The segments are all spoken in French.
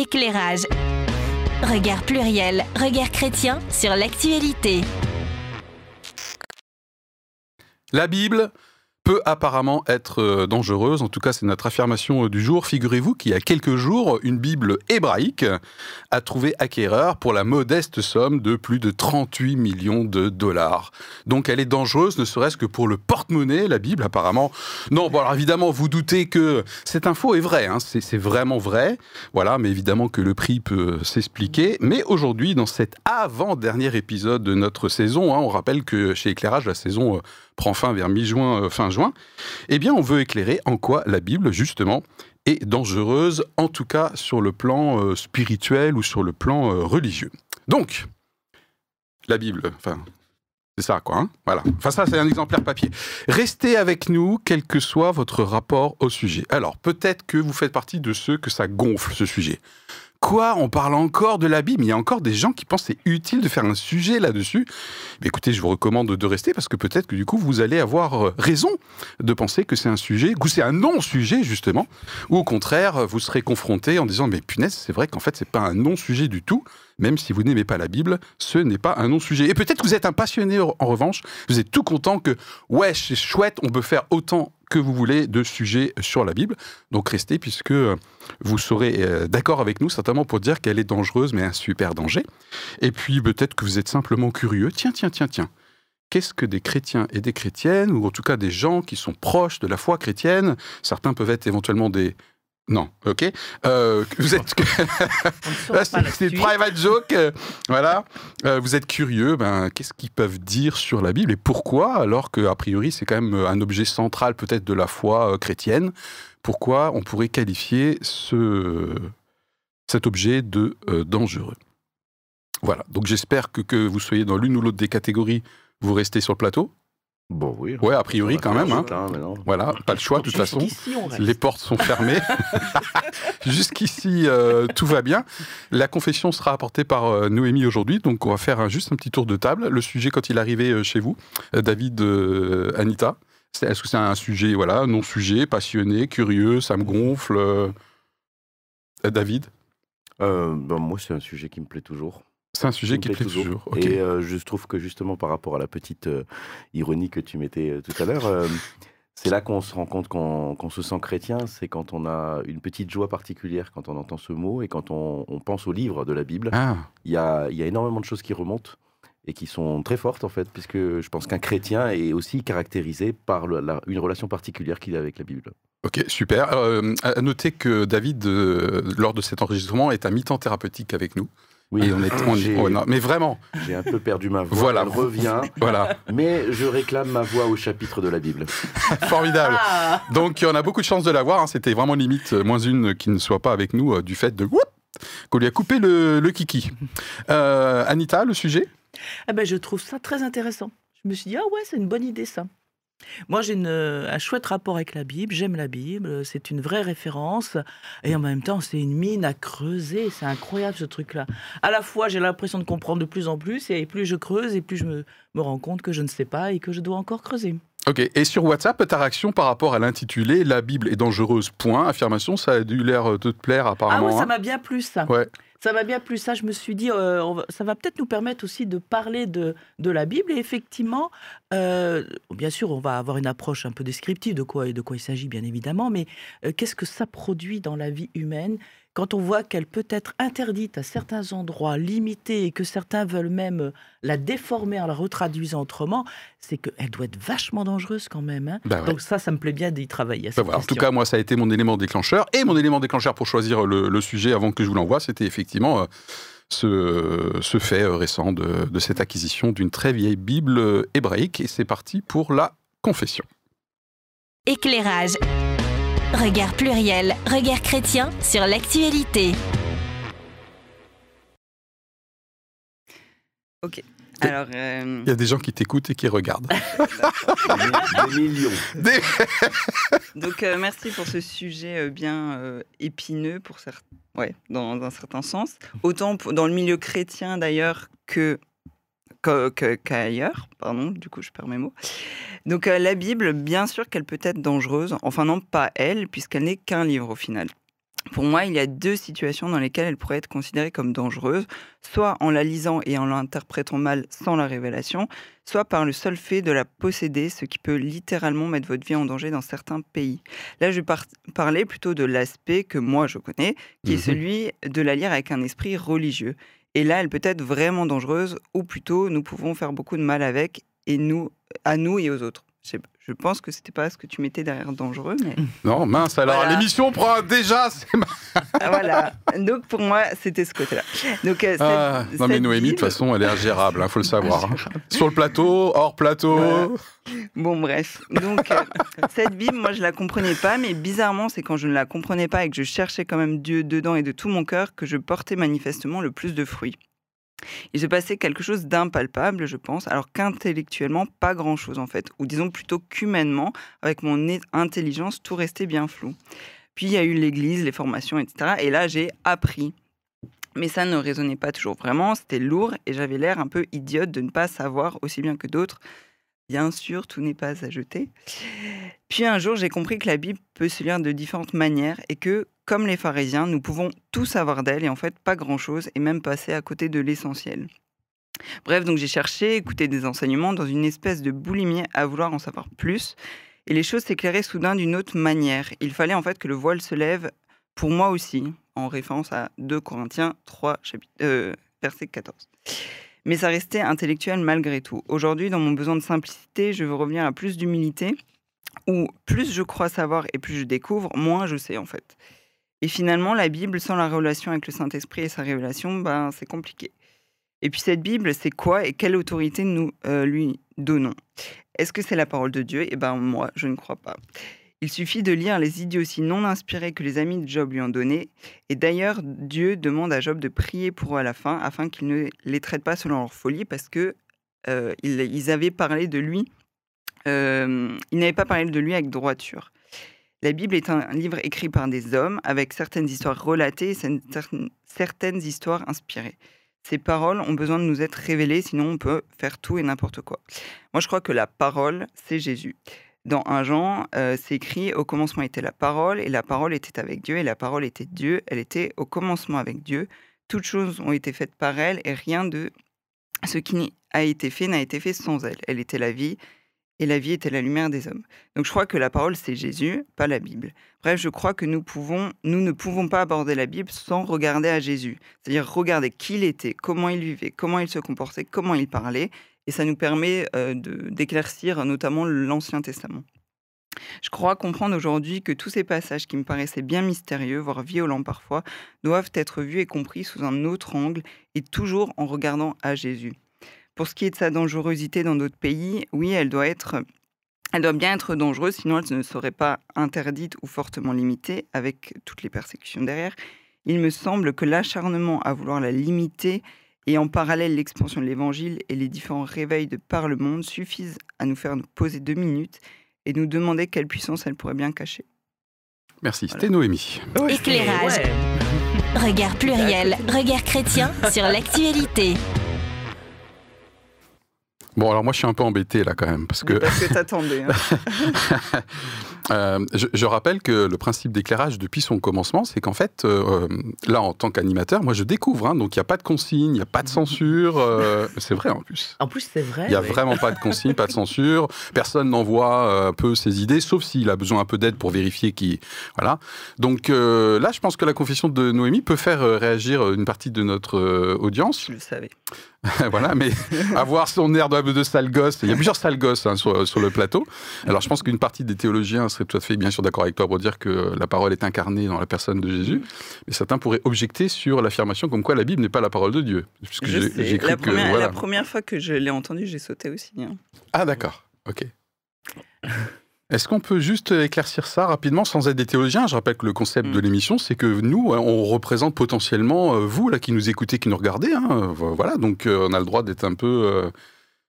Éclairage. Regard pluriel, regard chrétien sur l'actualité. La Bible peut apparemment être euh, dangereuse. En tout cas, c'est notre affirmation euh, du jour. Figurez-vous qu'il y a quelques jours, une Bible hébraïque a trouvé acquéreur pour la modeste somme de plus de 38 millions de dollars. Donc elle est dangereuse, ne serait-ce que pour le porte-monnaie, la Bible apparemment. Non, bon alors évidemment, vous doutez que cette info est vraie, hein. c'est vraiment vrai. Voilà, mais évidemment que le prix peut s'expliquer. Mais aujourd'hui, dans cet avant-dernier épisode de notre saison, hein, on rappelle que chez Éclairage, la saison euh, prend fin vers mi-juin, fin juin, eh bien, on veut éclairer en quoi la Bible, justement, est dangereuse, en tout cas sur le plan euh, spirituel ou sur le plan euh, religieux. Donc, la Bible, enfin, c'est ça, quoi. Hein voilà. Enfin, ça, c'est un exemplaire papier. Restez avec nous, quel que soit votre rapport au sujet. Alors, peut-être que vous faites partie de ceux que ça gonfle, ce sujet. Quoi On parle encore de la Bible Il y a encore des gens qui pensent c'est utile de faire un sujet là-dessus. Mais écoutez, je vous recommande de rester parce que peut-être que du coup, vous allez avoir euh, raison de penser que c'est un sujet, que c'est un non-sujet justement, ou au contraire, vous serez confronté en disant mais punaise, c'est vrai qu'en fait, c'est pas un non-sujet du tout. Même si vous n'aimez pas la Bible, ce n'est pas un non-sujet. Et peut-être que vous êtes un passionné en revanche, vous êtes tout content que ouais, c'est chouette, on peut faire autant que vous voulez de sujets sur la Bible. Donc restez puisque euh, vous serez euh, d'accord avec nous certainement pour dire qu'elle est dangereuse mais un super danger. Et puis peut-être que vous êtes simplement curieux. Tiens, tiens, tiens, tiens. Qu'est-ce que des chrétiens et des chrétiennes, ou en tout cas des gens qui sont proches de la foi chrétienne Certains peuvent être éventuellement des non, ok. Euh, vous êtes. c'est une private joke. Euh, voilà. Euh, vous êtes curieux. Ben, qu'est-ce qu'ils peuvent dire sur la Bible et pourquoi, alors qu'a priori c'est quand même un objet central peut-être de la foi chrétienne, pourquoi on pourrait qualifier ce, cet objet de dangereux? Voilà. Donc j'espère que, que vous soyez dans l'une ou l'autre des catégories, vous restez sur le plateau. Bon, oui. Ouais, a priori quand même. Hein. Voilà, pas le choix de toute façon. Les portes sont fermées. Jusqu'ici, euh, tout va bien. La confession sera apportée par euh, Noémie aujourd'hui, donc on va faire juste un petit tour de table. Le sujet quand il est arrivé euh, chez vous, David, Anita, est-ce que c'est un sujet, voilà, non-sujet, passionné, curieux, ça me gonfle David? Ben, Moi, c'est un sujet qui me plaît toujours. C'est un sujet qui plaît toujours. Et euh, je trouve que justement par rapport à la petite euh, ironie que tu mettais euh, tout à l'heure, c'est là qu'on se rend compte qu'on se sent chrétien, c'est quand on a une petite joie particulière quand on entend ce mot et quand on, pense au livre de la Bible. Ah. Il y, a, y, a, énormément de choses qui remontent et qui sont très fortes en fait, puisque je pense qu'un chrétien est aussi caractérisé par une relation particulière qu'il a avec la Bible. Ok, super. à noter que David, lors de cet enregistrement, est à mi-temps thérapeutique avec nous. Oui, on est, mais vraiment. J'ai un peu perdu ma voix. Voilà. Elle revient. voilà. Mais je réclame ma voix au chapitre de la Bible. Formidable. Ah. Donc, on a beaucoup de chance de l'avoir. Hein. C'était vraiment limite euh, moins une qui ne soit pas avec nous euh, du fait de qu'on lui a coupé le, kiki. Euh, Anita, le sujet? Eh ben, Je trouve ça très intéressant. Je me suis dit, ah ouais, c'est une bonne idée ça. Moi, j'ai un chouette rapport avec la Bible. J'aime la Bible. C'est une vraie référence. Et en même temps, c'est une mine à creuser. C'est incroyable ce truc-là. À la fois, j'ai l'impression de comprendre de plus en plus. Et plus je creuse, et plus je me, rends compte que je ne sais pas et que je dois encore creuser. Ok. Et sur WhatsApp, ta réaction par rapport à l'intitulé La Bible est dangereuse, point, affirmation, ça a dû l'air de te plaire apparemment. Ah oui, ça hein m'a bien plu ça. Ouais ça va bien plus ça. Je me suis dit, euh, ça va peut-être nous permettre aussi de parler de, de la Bible. Et effectivement, euh, bien sûr, on va avoir une approche un peu descriptive de quoi, de quoi il s'agit, bien évidemment. Mais euh, qu'est-ce que ça produit dans la vie humaine quand on voit qu'elle peut être interdite à certains endroits, limitée, et que certains veulent même euh, la déformer en la retraduisant autrement, c'est qu'elle doit être vachement dangereuse quand même. Hein. Bah Donc ça, ça me plaît bien d'y travailler. Bah en tout cas, moi, ça a été mon élément déclencheur. Et mon élément déclencheur pour choisir le, sujet avant que je vous l'envoie, c'était effectivement... Euh, ce, ce, fait euh, récent de, de cette acquisition d'une très vieille Bible hébraïque. Et c'est parti pour la confession. Éclairage. Regard pluriel, regard chrétien sur l'actualité. Ok. Alors, euh, Il y a des gens qui t'écoutent et qui regardent. des, millions. Donc, euh, merci pour ce sujet euh, bien épineux, pour ouais, dans, un certain sens. Autant dans le milieu chrétien d'ailleurs que qu'ailleurs. Pardon, du coup, je perds mes mots. Donc, euh, la Bible, bien sûr qu'elle peut être dangereuse. Enfin, non, pas elle, puisqu'elle n'est qu'un livre au final. pour moi, il y a deux situations dans lesquelles elle pourrait être considérée comme dangereuse, soit en la lisant et en l'interprétant mal sans la révélation, soit par le seul fait de la posséder, ce qui peut littéralement mettre votre vie en danger dans certains pays. Là, je vais parler plutôt de l'aspect que moi je connais, qui est mmh celui de la lire avec un esprit religieux. Et là, elle peut être vraiment dangereuse, ou plutôt, nous pouvons faire beaucoup de mal avec, et nous, à nous et aux autres. Je pense que c'était pas ce que tu mettais derrière dangereux, mais. Non, mince, alors l'émission prend déjà. Ah, voilà. Donc pour moi, c'était ce côté-là. Donc, euh, ah, non, mais Noémie, de toute façon, elle est ingérable, il hein, faut le savoir. Hein. Sur le plateau, hors plateau. Bon, bref. Donc, euh, cette Bible, moi, je la comprenais pas, mais bizarrement, c'est quand je ne la comprenais pas et que je cherchais quand même Dieu dedans et de tout mon cœur que je portais manifestement le plus de fruits. Il se passait quelque chose d'impalpable, je pense, alors qu'intellectuellement, pas grand-chose en fait, ou disons plutôt qu'humainement, avec mon intelligence, tout restait bien flou. Puis il y a eu l'église, les formations, etc. Et là, j'ai appris. Mais ça ne résonnait pas toujours vraiment, c'était lourd et j'avais l'air un peu idiote de ne pas savoir aussi bien que d'autres. Bien sûr, tout n'est pas à jeter. Puis un jour, j'ai compris que la Bible peut se lire de différentes manières et que, comme les pharisiens, nous pouvons tout savoir d'elle et en fait pas grand-chose et même passer à côté de l'essentiel. Bref, donc j'ai cherché, écouté des enseignements dans une espèce de boulimie à vouloir en savoir plus et les choses s'éclairaient soudain d'une autre manière. Il fallait en fait que le voile se lève pour moi aussi, en référence à 2 Corinthiens 3, euh, verset 14. Mais ça restait intellectuel malgré tout. Aujourd'hui, dans mon besoin de simplicité, je veux revenir à plus d'humilité, où plus je crois savoir et plus je découvre, moins je sais en fait. Et finalement, la Bible, sans la relation avec le Saint-Esprit et sa révélation, ben, c'est compliqué. Et puis cette Bible, c'est quoi et quelle autorité nous euh, lui donnons? Est-ce que c'est la parole de Dieu? Eh ben moi, je ne crois pas. Il suffit de lire les idioties non inspirées que les amis de Job lui ont données. Et d'ailleurs, Dieu demande à Job de prier pour eux à la fin, afin qu'il ne les traite pas selon leur folie, parce que euh, ils, avaient parlé de lui. Euh, ils n'avaient pas parlé de lui avec droiture. La Bible est un livre écrit par des hommes avec certaines histoires relatées et certaines histoires inspirées. Ces paroles ont besoin de nous être révélées, sinon on peut faire tout et n'importe quoi. Moi, je crois que la parole, c'est Jésus. Dans un Jean, euh, c'est écrit Au commencement était la parole, et la parole était avec Dieu, et la parole était Dieu. Elle était au commencement avec Dieu. Toutes choses ont été faites par elle, et rien de ce qui a été fait n'a été fait sans elle. Elle était la vie, et la vie était la lumière des hommes. Donc je crois que la parole, c'est Jésus, pas la Bible. Bref, je crois que nous, ne pouvons pas aborder la Bible sans regarder à Jésus. C'est-à-dire regarder qui il était, comment il vivait, comment il se comportait, comment il parlait. Et ça nous permet euh, d'éclaircir notamment l'Ancien Testament. Je crois comprendre aujourd'hui que tous ces passages qui me paraissaient bien mystérieux, voire violents parfois, doivent être vus et compris sous un autre angle et toujours en regardant à Jésus. Pour ce qui est de sa dangerosité dans d'autres pays, oui, elle doit être elle doit bien être dangereuse, sinon elle ne serait pas interdite ou fortement limitée, avec toutes les persécutions derrière. Il me semble que l'acharnement à vouloir la limiter et en parallèle l'expansion de l'Évangile et les différents réveils de par le monde suffisent à nous faire nous poser deux minutes et nous demander quelle puissance elle pourrait bien cacher. Merci, c'était Noémie. Éclairage. Regard pluriel, regard chrétien sur l'actualité. Bon, alors moi, je suis un peu embêté là quand même, parce que. Parce que t'attendais. Hein. Euh, je, rappelle que le principe d'éclairage depuis son commencement, c'est qu'en fait, euh, là, en tant qu'animateur, moi, je découvre. Hein, donc, il n'y a pas de consigne, il n'y a pas de censure. Euh, c'est vrai en plus. En plus, c'est vrai. Il n'y a vraiment pas de consigne, pas de censure. Personne n'envoie un peu ses idées, sauf s'il a besoin un peu d'aide pour vérifier qui. Voilà. Donc là, je pense que la confession de Noémie peut faire réagir une partie de notre audience. Je le savais. voilà, mais avoir son air de, de sale gosse, il y a plusieurs sales gosses hein, sur, sur, le plateau. Alors je pense qu'une partie des théologiens serait tout à fait bien sûr d'accord avec toi pour dire que la parole est incarnée dans la personne de Jésus, mais certains pourraient objecter sur l'affirmation comme quoi la Bible n'est pas la parole de Dieu. Puisque la, première, la première fois que je l'ai entendu, j'ai sauté aussi. Hein. Ah d'accord, ok. Est-ce qu'on peut juste éclaircir ça rapidement sans être des théologiens? Je rappelle que le concept mm. de l'émission, c'est que nous, hein, on représente potentiellement euh, vous, là, qui nous écoutez, qui nous regardez. Hein, voilà, donc euh, on a le droit d'être un peu euh,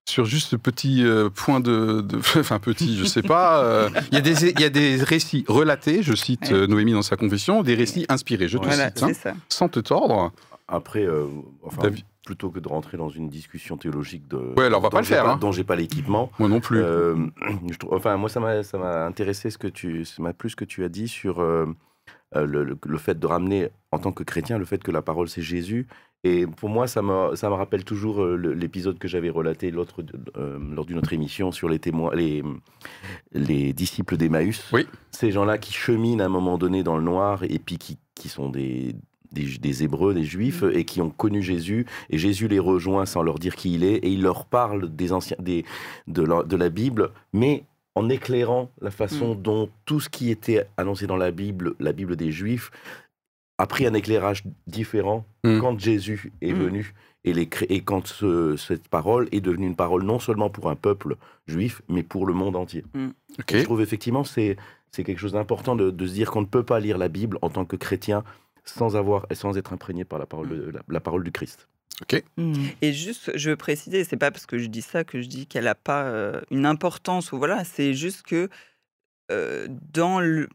sur juste ce petit point de, Enfin, petit, je sais pas. Il y, a des récits relatés, je cite Noémie dans sa confession, des récits inspirés. Je te cite, hein, sans te tordre. Après, enfin, plutôt que de rentrer dans une discussion théologique de, ouais, alors on va pas le faire, hein. dont j'ai pas l'équipement. Moi non plus. Euh, je enfin, moi, ça m'a, ça m'a intéressé ce que tu, ça m'a plus ce que tu as dit sur euh, le, le, fait de ramener, en tant que chrétien, le fait que la parole c'est Jésus. Et pour moi, ça me, ça me rappelle toujours l'épisode que j'avais relaté l'autre, lors d'une autre émission sur les témoins, les, les disciples d'Emmaüs. Oui. Ces gens-là qui cheminent à un moment donné dans le noir et puis qui, qui sont des, des, Hébreux, des Juifs, mm. et qui ont connu Jésus, et Jésus les rejoint sans leur dire qui il est, et il leur parle des anciens, des, de, la, de la Bible, mais en éclairant la façon mm. dont tout ce qui était annoncé dans la Bible, la Bible des Juifs, a pris un éclairage différent mm. quand Jésus est venu. Et, les, et quand cette parole est devenue une parole non seulement pour un peuple juif, mais pour le monde entier. Je trouve effectivement c'est c'est quelque chose d'important de, de, se dire qu'on ne peut pas lire la Bible en tant que chrétien sans avoir et sans être imprégné par la parole, de, la, parole du Christ. Ok. Hmm. Et juste, je veux préciser, c'est pas parce que je dis ça que je dis qu'elle n'a pas euh, une importance ou voilà, c'est juste que euh, dans le,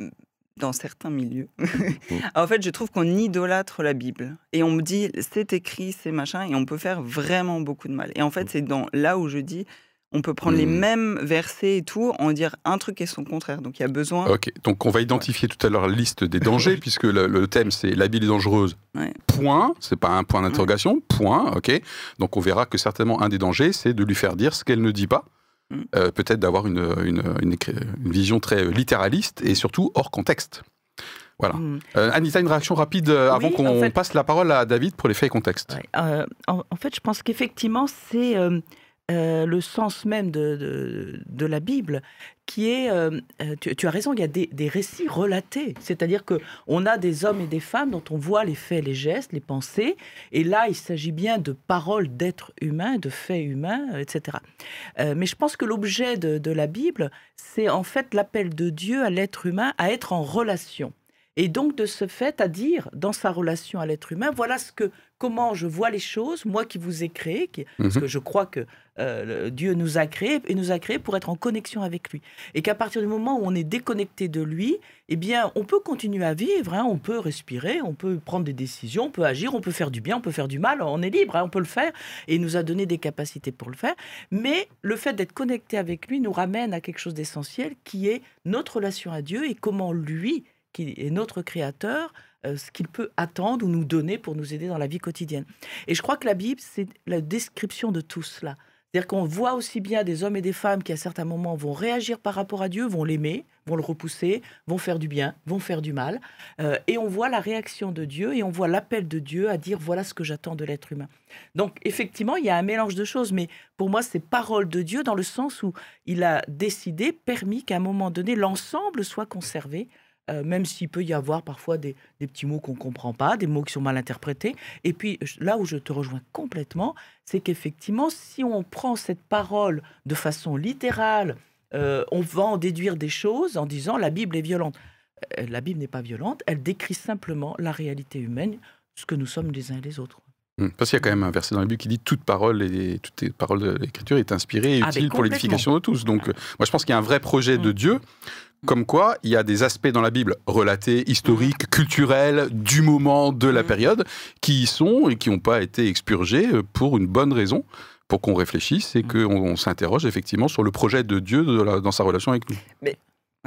dans certains milieux, en fait, je trouve qu'on idolâtre la Bible et on me dit c'est écrit, c'est machin, et on peut faire vraiment beaucoup de mal. Et en fait, c'est dans là où je dis on peut prendre les hmm. mêmes versets et tout, en dire un truc et son contraire. Donc il y a besoin. Ok, donc on va identifier tout à l'heure la liste des dangers, puisque le, thème c'est la Bible est dangereuse. Point, c'est pas un point d'interrogation, point, ok. Donc on verra que certainement un des dangers, c'est de lui faire dire ce qu'elle ne dit pas. Hmm. Euh, peut-être d'avoir une, une, vision très littéraliste et surtout hors contexte. Voilà. Hmm. Euh, Anita, une réaction rapide euh, avant qu'on passe la parole à David pour les faits et contextes. en, fait, je pense qu'effectivement, c'est euh, le sens même de, la Bible, qui est, euh, euh, tu, as raison, il y a des, récits relatés, c'est-à-dire que on a des hommes et des femmes dont on voit les faits, les gestes, les pensées, et là il s'agit bien de paroles d'êtres humains, de faits humains, etc. mais je pense que l'objet de la Bible, c'est en fait l'appel de Dieu à l'être humain à être en relation. Et donc, de ce fait, à dire dans sa relation à l'être humain, voilà ce que, comment je vois les choses, moi qui vous ai créé, parce mhm. que je crois que euh, Dieu nous a créés et nous a créés pour être en connexion avec lui. Et qu'à partir du moment où on est déconnecté de lui, eh bien, on peut continuer à vivre, hein, on peut respirer, on peut prendre des décisions, on peut agir, on peut faire du bien, on peut faire du mal, on est libre, hein, on peut le faire, et il nous a donné des capacités pour le faire. Mais le fait d'être connecté avec lui nous ramène à quelque chose d'essentiel qui est notre relation à Dieu et comment lui qui est notre créateur, euh, ce qu'il peut attendre ou nous donner pour nous aider dans la vie quotidienne. Et je crois que la Bible, c'est la description de tout cela. C'est-à-dire qu'on voit aussi bien des hommes et des femmes qui, à certains moments, vont réagir par rapport à Dieu, vont l'aimer, vont le repousser, vont faire du bien, vont faire du mal. Euh, et on voit la réaction de Dieu et on voit l'appel de Dieu à dire voilà ce que j'attends de l'être humain. Donc, effectivement, il y a un mélange de choses, mais pour moi, c'est parole de Dieu dans le sens où il a décidé, permis qu'à un moment donné, l'ensemble soit conservé euh, même s'il peut y avoir parfois des, petits mots qu'on ne comprend pas, des mots qui sont mal interprétés. Et puis là où je te rejoins complètement, c'est qu'effectivement, si on prend cette parole de façon littérale, euh, on va en déduire des choses en disant la Bible est violente. Euh, la Bible n'est pas violente, elle décrit simplement la réalité humaine, ce que nous sommes les uns et les autres. Hum, parce qu'il y a quand même un verset dans la Bible qui dit toute parole et toute parole de l'Écriture est inspirée et ah, utile pour l'édification de tous. Donc, moi, je pense qu'il y a un vrai projet de hum. Dieu comme quoi, il y a des aspects dans la Bible relatés, historiques, culturels, du moment, de la mm. période, qui y sont et qui n'ont pas été expurgés euh, pour une bonne raison, pour qu'on réfléchisse et mm. qu'on s'interroge effectivement sur le projet de Dieu dans sa relation avec nous.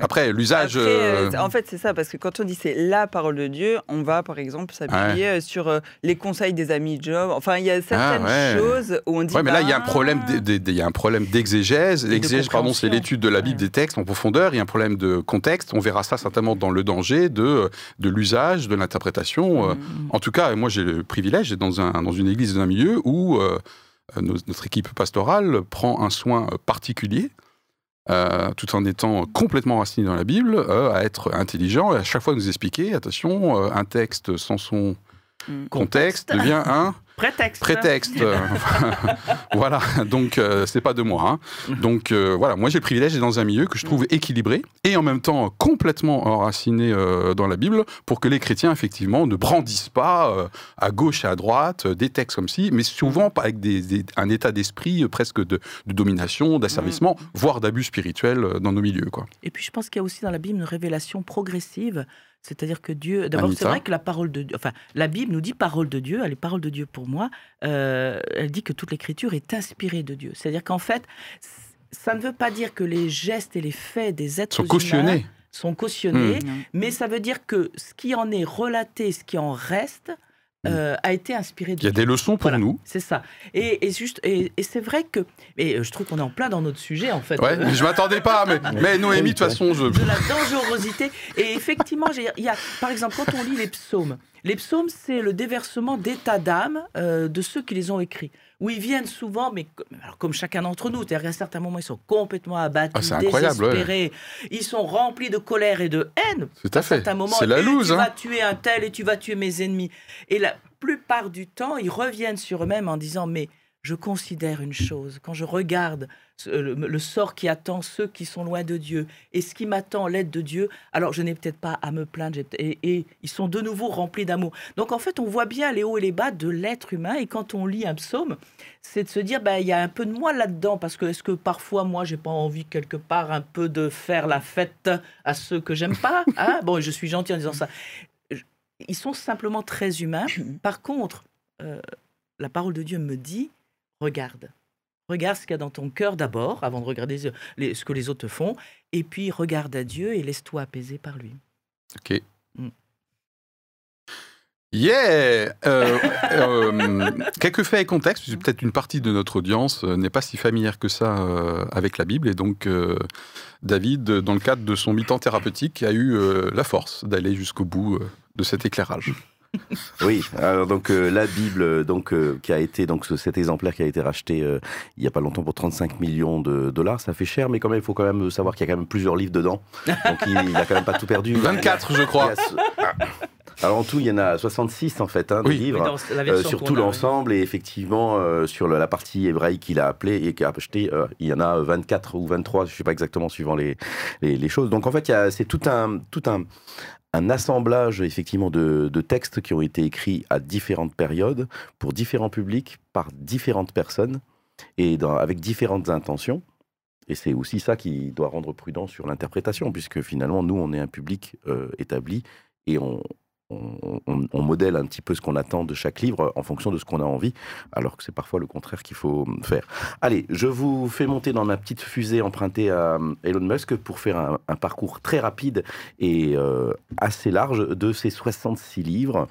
Après, l'usage. Euh, euh, en fait, c'est ça, parce que quand on dit c'est la parole de Dieu, on va par exemple s'appuyer euh, sur les conseils des amis de Job. Enfin, il y a certaines ah, choses où on dit. Ouais, mais là, il y a un bah, problème, il y a un problème d'exégèse. L'exégèse, pardon, c'est l'étude de la Bible des textes en profondeur. Il y a un problème de contexte. On verra ça certainement dans le danger de, de l'usage, de l'interprétation. Mm. En tout cas, moi, j'ai le privilège d'être dans, un, dans une église, dans un milieu où notre équipe pastorale prend un soin particulier euh, tout en étant complètement raciné dans la Bible, euh, à être intelligent et à chaque fois nous expliquer, attention, euh, un texte sans son. Contexte devient un Prétexte. Prétexte. voilà, donc euh, c'est pas de moi. Hein. Donc euh, voilà, moi j'ai le privilège d'être dans un milieu que je trouve mhm. équilibré et en même temps complètement enraciné euh, dans la Bible pour que les chrétiens effectivement ne brandissent pas à gauche et à droite des textes comme ci, mais souvent mhm. avec des, un état d'esprit presque de, domination, d'asservissement, voire d'abus spirituel dans nos milieux. Quoi. Et puis je pense qu'il y a aussi dans la Bible une révélation progressive c'est-à-dire que Dieu. D'abord, c'est vrai que la parole de Dieu. Enfin, la Bible nous dit parole de Dieu. Elle est parole de Dieu pour moi. Euh, elle dit que toute l'écriture est inspirée de Dieu. C'est-à-dire qu'en fait, ça ne veut pas dire que les gestes et les faits des êtres sont cautionnés. sont cautionnés, hmm. mais ça veut dire que ce qui en est relaté, ce qui en reste. Euh, a été inspiré de. Il y a des leçons pour nous. C'est ça. Et, juste, et, c'est vrai que, et euh, je trouve qu'on est en plein dans notre sujet en fait. Ouais, mais je m'attendais pas, mais, mais Noémie, de toute façon, je. De la dangerosité. Et effectivement, il y a, par exemple, quand on lit les psaumes, les psaumes, c'est le déversement d'état d'âme euh, de ceux qui les ont écrits où ils viennent souvent, mais comme chacun d'entre nous, c'est-à-dire qu'à certains moments, ils sont complètement abattus, ah, désespérés, ils sont remplis de colère et de haine. C'est à, fait. C'est la loose. Tu hein. vas tuer un tel et tu vas tuer mes ennemis. Et la plupart du temps, ils reviennent sur eux-mêmes en disant, mais je considère une chose, quand je regarde le, sort qui attend ceux qui sont loin de Dieu et ce qui m'attend, l'aide de Dieu, alors je n'ai peut-être pas à me plaindre et, ils sont de nouveau remplis d'amour. Donc en fait, on voit bien les hauts et les bas de l'être humain et quand on lit un psaume, c'est de se dire, ben, il y a un peu de moi là-dedans parce que est-ce que parfois moi j'ai pas envie quelque part un peu de faire la fête à ceux que j'aime pas hein? Bon, je suis gentil en disant ça. Ils sont simplement très humains. Par contre, euh, la parole de Dieu me dit, regarde. Regarde ce qu'il y a dans ton cœur d'abord, avant de regarder ce que les autres font, et puis regarde à Dieu et laisse-toi apaiser par lui. Ok. Mm. Yeah euh, euh, Quelques faits et contextes, puisque peut-être une partie de notre audience euh, n'est pas si familière que ça avec la Bible, et donc David, dans le cadre de son mi-temps thérapeutique, a eu la force d'aller jusqu'au bout de cet éclairage. oui, alors donc euh, la Bible, donc euh, qui a été donc cet exemplaire qui a été racheté euh, il y a pas longtemps pour 35 millions de dollars, ça fait cher, mais quand même il faut quand même savoir qu'il y a quand même plusieurs livres dedans, donc il, n'a a quand même pas tout perdu. 24 je crois. Alors en tout, il y en a 66 en fait, hein, livres, sur tout l'ensemble, et effectivement sur la partie hébraïque qu'il a appelé et qu'il a acheté, il y en a 24 ou 23, je ne sais pas exactement suivant les, les, les, choses. Donc en fait, c'est tout un, tout un, un assemblage effectivement de, textes qui ont été écrits à différentes périodes, pour différents publics, par différentes personnes, et avec différentes intentions. Et c'est aussi ça qui doit rendre prudent sur l'interprétation, puisque finalement, nous, on est un public euh, établi et on, on, modèle un petit peu ce qu'on attend de chaque livre en fonction de ce qu'on a envie, alors que c'est parfois le contraire qu'il faut faire. Allez, je vous fais monter dans ma petite fusée empruntée à Elon Musk pour faire un, parcours très rapide et euh, assez large de ces 66 livres,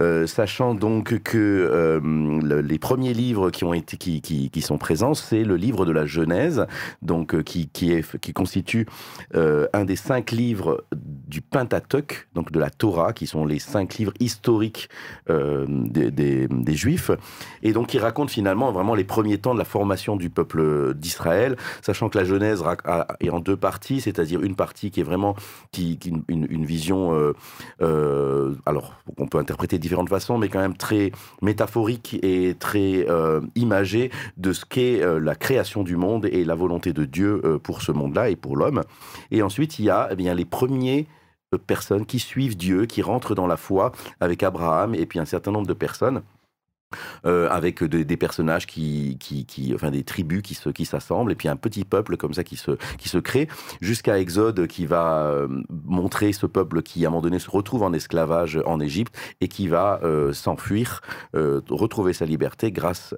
euh, sachant donc que euh, les premiers livres qui ont été qui, sont présents, c'est le livre de la Genèse, donc qui, qui, constitue un des cinq livres du Pentateuch, donc de la Torah, qui sont les cinq livres historiques euh, des, Juifs, et donc il raconte finalement vraiment les premiers temps de la formation du peuple d'Israël, sachant que la Genèse est en deux parties, c'est-à-dire une partie qui est vraiment qui, une, vision, euh, euh, alors on peut interpréter de différentes façons, mais quand même très métaphorique et très imagée de ce qu'est la création du monde et la volonté de Dieu pour ce monde-là et pour l'homme. Et ensuite, il y a eh bien, les premiers personnes qui suivent Dieu, qui rentrent dans la foi avec Abraham et puis un certain nombre de personnes. Euh, avec des personnages qui, qui, enfin des tribus qui se, qui s'assemblent et puis un petit peuple comme ça qui se, qui se crée jusqu'à Exode qui va euh, montrer ce peuple qui à un moment donné se retrouve en esclavage en Égypte et qui va euh, s'enfuir, retrouver sa liberté grâce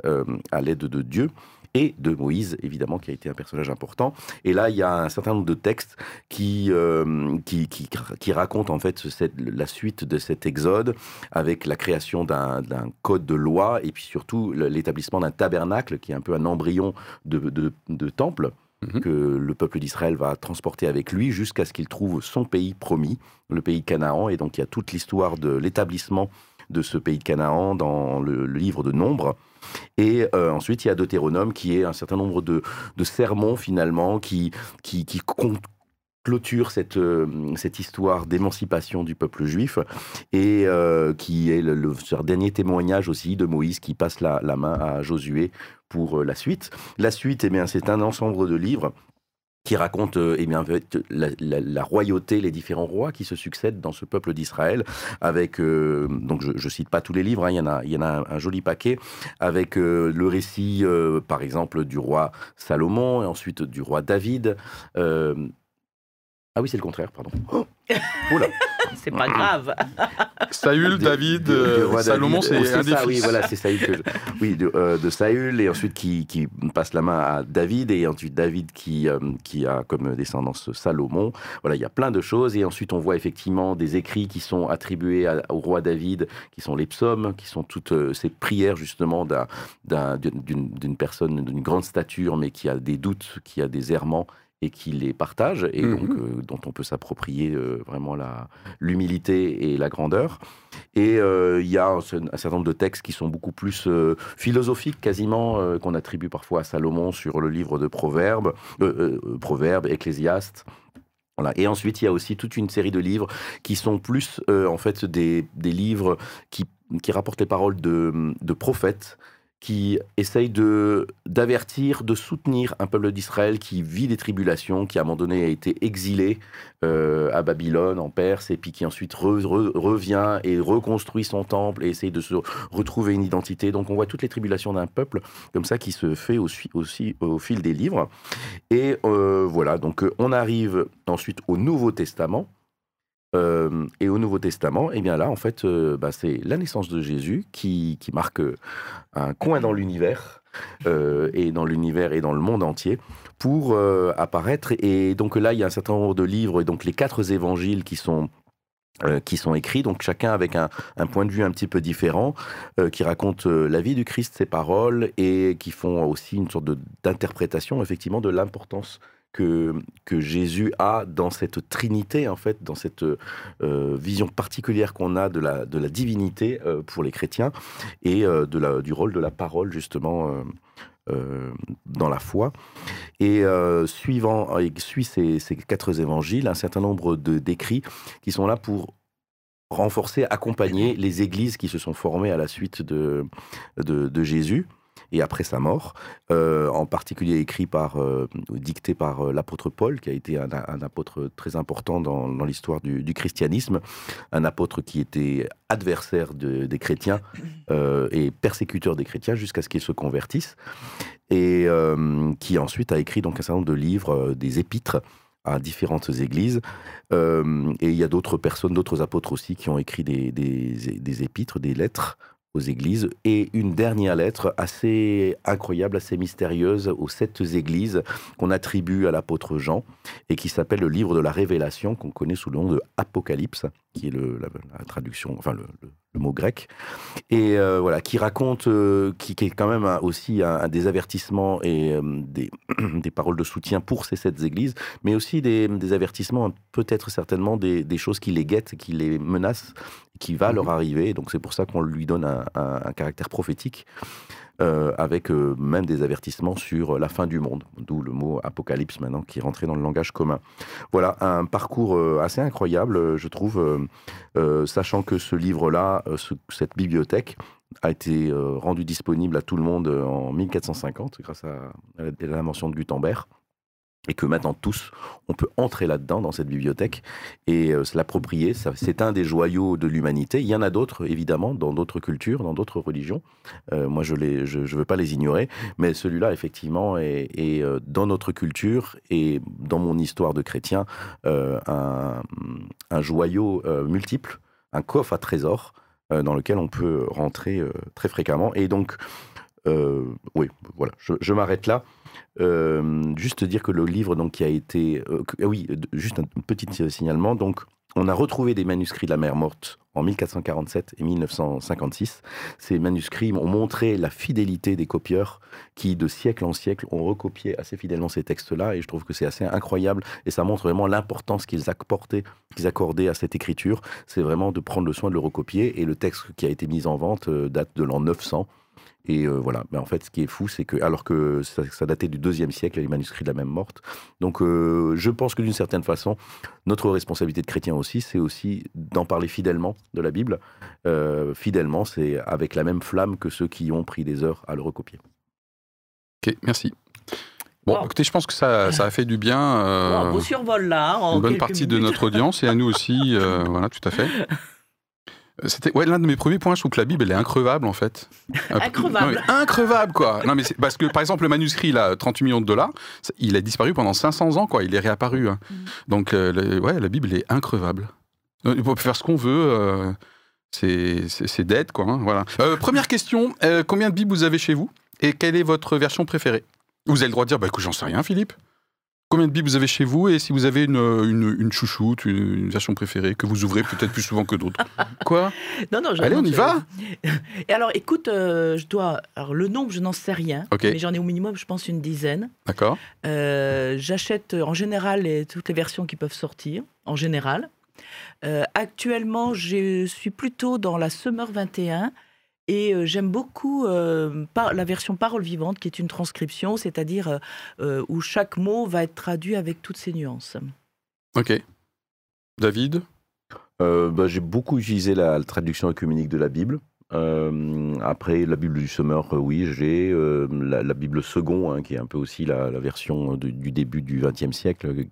à l'aide de Dieu et de Moïse, évidemment, qui a été un personnage important. Et là, il y a un certain nombre de textes qui, euh, qui, qui, racontent en fait la suite de cet exode avec la création d'un code de loi et puis surtout l'établissement d'un tabernacle qui est un peu un embryon de, de, temple mhm. que le peuple d'Israël va transporter avec lui jusqu'à ce qu'il trouve son pays promis, le pays Canaan. Et donc il y a toute l'histoire de l'établissement de ce pays de Canaan dans le, livre de Nombre. Et euh, ensuite, il y a Deutéronome qui est un certain nombre de, sermons finalement qui, qui, qui clôture cette, euh, cette histoire d'émancipation du peuple juif et euh, qui est le, dernier témoignage aussi de Moïse qui passe la, main à Josué pour la suite. La suite, eh c'est un ensemble de livres qui raconte euh, eh bien, la, royauté, les différents rois qui se succèdent dans ce peuple d'Israël, avec, euh, donc je ne cite pas tous les livres, hein, il y en a, y en a un, joli paquet, avec euh, le récit, par exemple, du roi Salomon, et ensuite du roi David, Ah oui, c'est le contraire, pardon. Oh c'est pas grave. Saül, David, euh, Salomon, c'est un ça, Oui, voilà, c'est Saül. Que Oui, de, euh, de, Saül, et ensuite qui, qui, passe la main à David, et ensuite David qui, euh, qui a comme descendance Salomon. Voilà, il y a plein de choses, et ensuite on voit effectivement des écrits qui sont attribués au roi David, qui sont les psaumes, qui sont toutes ces prières justement d'une personne d'une grande stature, mais qui a des doutes, qui a des errements et qui les partage et donc mmh euh, dont on peut s'approprier euh, vraiment la l'humilité et la grandeur. Et euh, il y a un, certain nombre de textes qui sont beaucoup plus philosophiques quasiment qu'on attribue parfois à Salomon sur le livre de Proverbes, Proverbes, Ecclésiaste. Voilà. Et ensuite, il y a aussi toute une série de livres qui sont plus en fait des, des livres qui, qui rapportent les paroles de, de prophètes qui essaye de d'avertir, de soutenir un peuple d'Israël qui vit des tribulations, qui à un moment donné a été exilé euh, à Babylone, en Perse, et puis qui ensuite revient et reconstruit son temple et essaye de se retrouver une identité. Donc on voit toutes les tribulations d'un peuple comme ça qui se fait aussi, au fil des livres. Et euh, voilà, donc euh, on arrive ensuite au Nouveau Testament. Euh, et au Nouveau Testament, eh bien là, en fait, euh, bah, c'est la naissance de Jésus qui, marque euh, un coin dans l'univers, et dans l'univers et dans le monde entier, pour apparaître. Et donc là, il y a un certain nombre de livres, et donc les quatre évangiles qui sont qui sont écrits, donc chacun avec un, point de vue un petit peu différent, qui racontent la vie du Christ, ses paroles, et qui font aussi une sorte d'interprétation, effectivement, de l'importance que, Jésus a dans cette trinité, en fait, dans cette euh, vision particulière qu'on a de la, de la divinité euh, pour les chrétiens et euh, de la, du rôle de la parole, justement. dans la foi. Et suivant, suit ces, ces, quatre évangiles, un certain nombre d'écrits qui sont là pour renforcer, accompagner les églises qui se sont formées à la suite de, de Jésus et après sa mort, euh, en particulier écrit par, euh, dicté par euh, l'apôtre Paul, qui a été un, apôtre très important dans, l'histoire du, christianisme, un apôtre qui était adversaire des chrétiens et persécuteur des chrétiens jusqu'à ce qu'ils se convertissent, et qui ensuite a écrit donc un certain nombre de livres, des épîtres à différentes églises. et il y a d'autres personnes, d'autres apôtres aussi, qui ont écrit des, des épîtres, des lettres aux églises et une dernière lettre assez incroyable, assez mystérieuse aux sept églises qu'on attribue à l'apôtre Jean et qui s'appelle le livre de la révélation qu'on connaît sous le nom de Apocalypse, qui est la, traduction, enfin le, mot grec, et euh, voilà, qui raconte, euh, qui, est quand même aussi un, des avertissements et euh, des, paroles de soutien pour ces sept églises, mais aussi des, avertissements, peut-être certainement des, choses qui les guettent, qui les menacent, qui va leur mhm. arriver. Donc c'est pour ça qu'on lui donne un, un, caractère prophétique. Euh, avec euh, même des avertissements sur la fin du monde, d'où le mot apocalypse maintenant qui est rentré dans le langage commun. Voilà, un parcours euh, assez incroyable, je trouve, sachant que ce livre-là, cette bibliothèque, a été rendu disponible à tout le monde en 1450 grâce à, à l'invention de Gutenberg et que maintenant tous, on peut entrer là-dedans, dans cette bibliothèque, et euh, se l'approprier. C'est un des joyaux de l'humanité. Il y en a d'autres, évidemment, dans d'autres cultures, dans d'autres religions. Euh, moi, je ne veux pas les ignorer, mais celui-là, effectivement, est, euh, dans notre culture et dans mon histoire de chrétien, un, un, joyau multiple, un coffre à trésors dans lequel on peut rentrer très fréquemment. Et donc, oui, voilà, je, m'arrête là. Euh, juste dire que le livre donc qui a été, euh, ah oui, juste un petit signalement. Donc, on a retrouvé des manuscrits de la mer morte en 1447 et 1956. Ces manuscrits ont montré la fidélité des copieurs qui, de siècle en siècle, ont recopié assez fidèlement ces textes-là. Et je trouve que c'est assez incroyable et ça montre vraiment l'importance qu'ils qu'ils accordaient à cette écriture. C'est vraiment de prendre le soin de le recopier. Et le texte qui a été mis en vente euh, date de l'an 900. Et euh, voilà. Mais en fait, ce qui est fou, c'est que, alors que ça, datait du deuxième siècle, les manuscrits de la même morte. Donc, euh, je pense que d'une certaine façon, notre responsabilité de chrétien aussi, c'est aussi d'en parler fidèlement de la Bible. Euh, fidèlement, c'est avec la même flamme que ceux qui ont pris des heures à le recopier. Ok, merci. Bon, écoutez, je pense que ça, ça a fait du bien. un beau survol là. En une bonne partie de notre audience et à nous aussi. voilà, tout à fait. C'était ouais, l'un de mes premiers points. Je trouve que la Bible, elle est increvable, en fait. increvable. increvable, quoi. Non, mais parce que, par exemple, le manuscrit, là, 38 millions de dollars, il a disparu pendant 500 ans, quoi. Il est réapparu. Hein. Mm. Donc, euh, ouais, la Bible est increvable. On peut faire ce qu'on veut. Euh, c'est dead, quoi. Hein, voilà. Euh, première question combien de Bibles vous avez chez vous Et quelle est votre version préférée? Vous avez le droit de dire, bah écoute, j'en sais rien, Philippe. Combien de Bibles vous avez chez vous et si vous avez une, une, une chouchoute, une, version préférée que vous ouvrez peut-être plus souvent que d'autres? Quoi? Non, non, Allez, on y va? Et alors, écoute, euh, je dois. Alors, le nombre, je n'en sais rien, mais j'en ai au minimum, je pense, une dizaine. D'accord. Euh, j'achète en général les, toutes les versions qui peuvent sortir, en général. Euh, actuellement, je suis plutôt dans la Summer 21 et euh, j'aime beaucoup euh, la version parole vivante, qui est une transcription, c'est-à-dire euh, où chaque mot va être traduit avec toutes ses nuances. Ok. David? Bah, J'ai beaucoup utilisé la, traduction œcuménique de la Bible. après, la Bible du Summer, oui, j'ai la, Bible second, hein, qui est un peu aussi la, version du début du XXe siècle.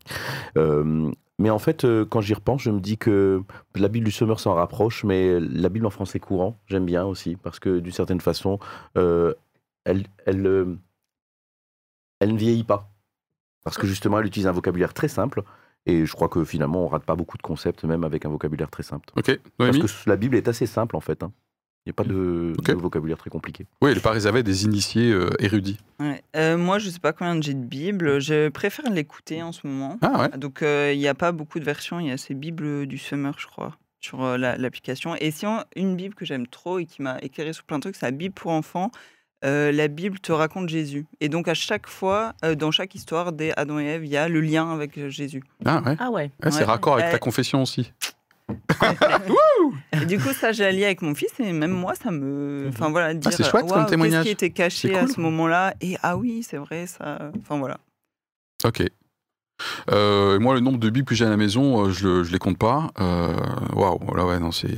Mais en fait, euh, quand j'y repense, je me dis que la Bible du Semeur s'en rapproche, mais la Bible en français courant, j'aime bien aussi, parce que d'une certaine façon, euh, elle, elle, euh, elle ne vieillit pas. Parce que justement, elle utilise un vocabulaire très simple. Et je crois que finalement, on rate pas beaucoup de concepts, même avec un vocabulaire très simple. Ok. Parce que la Bible est assez simple, en fait. Hein. Il n'y a pas de, vocabulaire très compliqué. Oui, n'est pas réservée des initiés euh, érudits. Euh, moi, je ne sais pas combien j'ai de Bibles. Je préfère l'écouter en ce moment. Ah ouais. Donc, euh, il n'y a pas beaucoup de versions. Il y a ces Bibles du Summer, je crois, sur l'application. et sinon, une Bible que j'aime trop et qui m'a éclairé sur plein de trucs, c'est la Bible pour enfants. la Bible te raconte Jésus. Et donc, à chaque fois, dans chaque histoire des Adam et Ève, il y a le lien avec Jésus. Ah ouais. Ah ouais. c'est raccord avec ta confession aussi. et du coup, ça, j'ai allié avec mon fils et même moi, ça me. Enfin voilà, dire. Ah, c'est chouette comme témoignage. Qu'est-ce qui était caché à ce moment-là Et ah oui, c'est vrai, ça. Enfin voilà. Ok. Euh, moi, le nombre de bibles que j'ai à la maison, euh, je, ne les compte pas. Euh, waouh, wow, ouais, non, c'est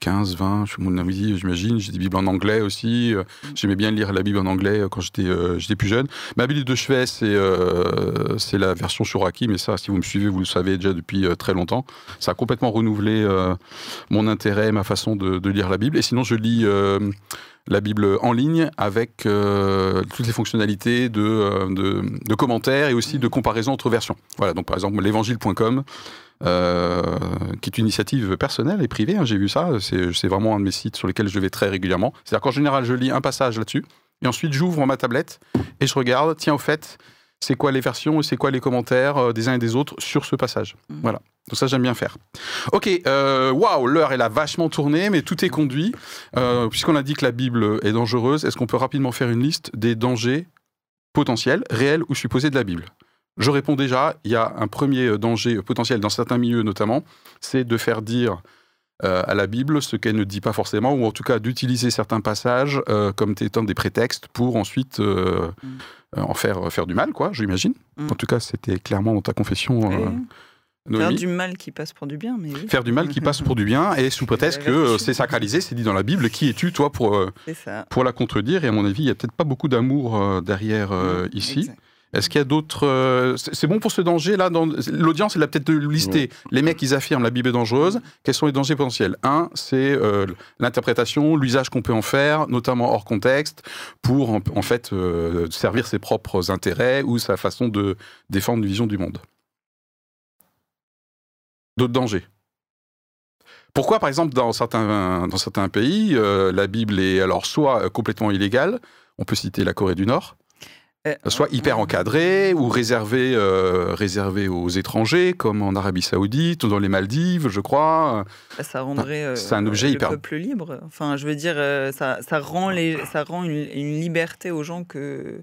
15, 20, je suis mon ami, j'imagine. J'ai des bibles en anglais aussi. J'aimais bien lire la Bible en anglais quand j'étais plus jeune. Ma Bible de chevet, c'est la version Shuraki, mais ça, si vous me suivez, vous le savez déjà depuis très longtemps. Ça a complètement renouvelé mon intérêt, ma façon de, lire la Bible. Et sinon, je lis la Bible en ligne avec euh, toutes les fonctionnalités euh, de, de, commentaires et aussi de comparaison entre versions. Voilà, donc par exemple l'évangile.com, euh, qui est une initiative personnelle et privée, hein, j'ai vu ça, c'est vraiment un de mes sites sur lesquels je vais très régulièrement. C'est-à-dire qu'en général, je lis un passage là-dessus, et ensuite j'ouvre ma tablette et je regarde, tiens, au fait, c'est quoi les versions et c'est quoi les commentaires des uns et des autres sur ce passage. Mhm. Voilà. Donc ça, j'aime bien faire. Ok, euh, waouh, l'heure, elle a vachement tourné, mais tout est conduit. Euh, puisqu'on a dit que la Bible est dangereuse, est-ce qu'on peut rapidement faire une liste des dangers potentiels, réels ou supposés de la Bible? Je réponds déjà, il y a un premier danger potentiel dans certains milieux notamment, c'est de faire dire à la Bible ce qu'elle ne dit pas forcément, ou en tout cas d'utiliser certains passages comme étant des prétextes pour ensuite. Euh, en faire, faire du mal, quoi, j'imagine. Mm. En tout cas, c'était clairement dans ta confession. Euh, faire du mal qui passe pour du bien, mais Faire du mal qui passe pour du bien, et sous prétexte que euh, c'est sacralisé, c'est dit dans la Bible, qui es-tu, toi, pour, pour la contredire? Et à mon avis, il n'y a peut-être pas beaucoup d'amour derrière mm, ici. Est-ce qu'il y a d'autres. Euh, c'est bon pour ce danger là L'audience, elle a peut-être listé les mecs, ils affirment la Bible est dangereuse. Quels sont les dangers potentiels? Un, c'est euh, l'interprétation, l'usage qu'on peut en faire, notamment hors contexte, pour en, fait euh, servir ses propres intérêts ou sa façon de défendre une vision du monde. D'autres dangers pourquoi, par exemple, dans certains, dans certains pays, la Bible est alors soit complètement illégale, on peut citer la Corée du Nord, euh, soit hyper encadré ou réservé, euh, réservé aux étrangers, comme en Arabie Saoudite ou dans les Maldives, je crois. Bah, ça rendrait euh, un objet le hyper... peuple libre. Enfin, je veux dire, ça, ça rend, les, ça rend une, une liberté aux gens que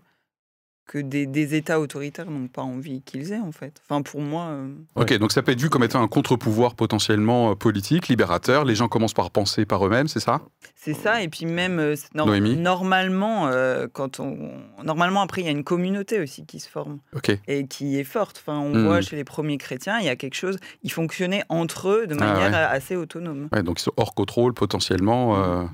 que des, États autoritaires n'ont pas envie qu'ils aient, en fait. Enfin, pour moi... Euh, ok, donc ça peut être vu comme étant un contre-pouvoir potentiellement euh, politique, libérateur. Les gens commencent par penser par eux-mêmes, c'est ça? C'est ça, et puis même, euh, normalement, quand on... Normalement, après, il y a une communauté aussi qui se forme. Ok. Et qui est forte. Enfin, on voit hmm. chez les premiers chrétiens, il y a quelque chose... Ils fonctionnaient entre eux de ah manière assez autonome. Ouais, donc ils sont hors contrôle potentiellement...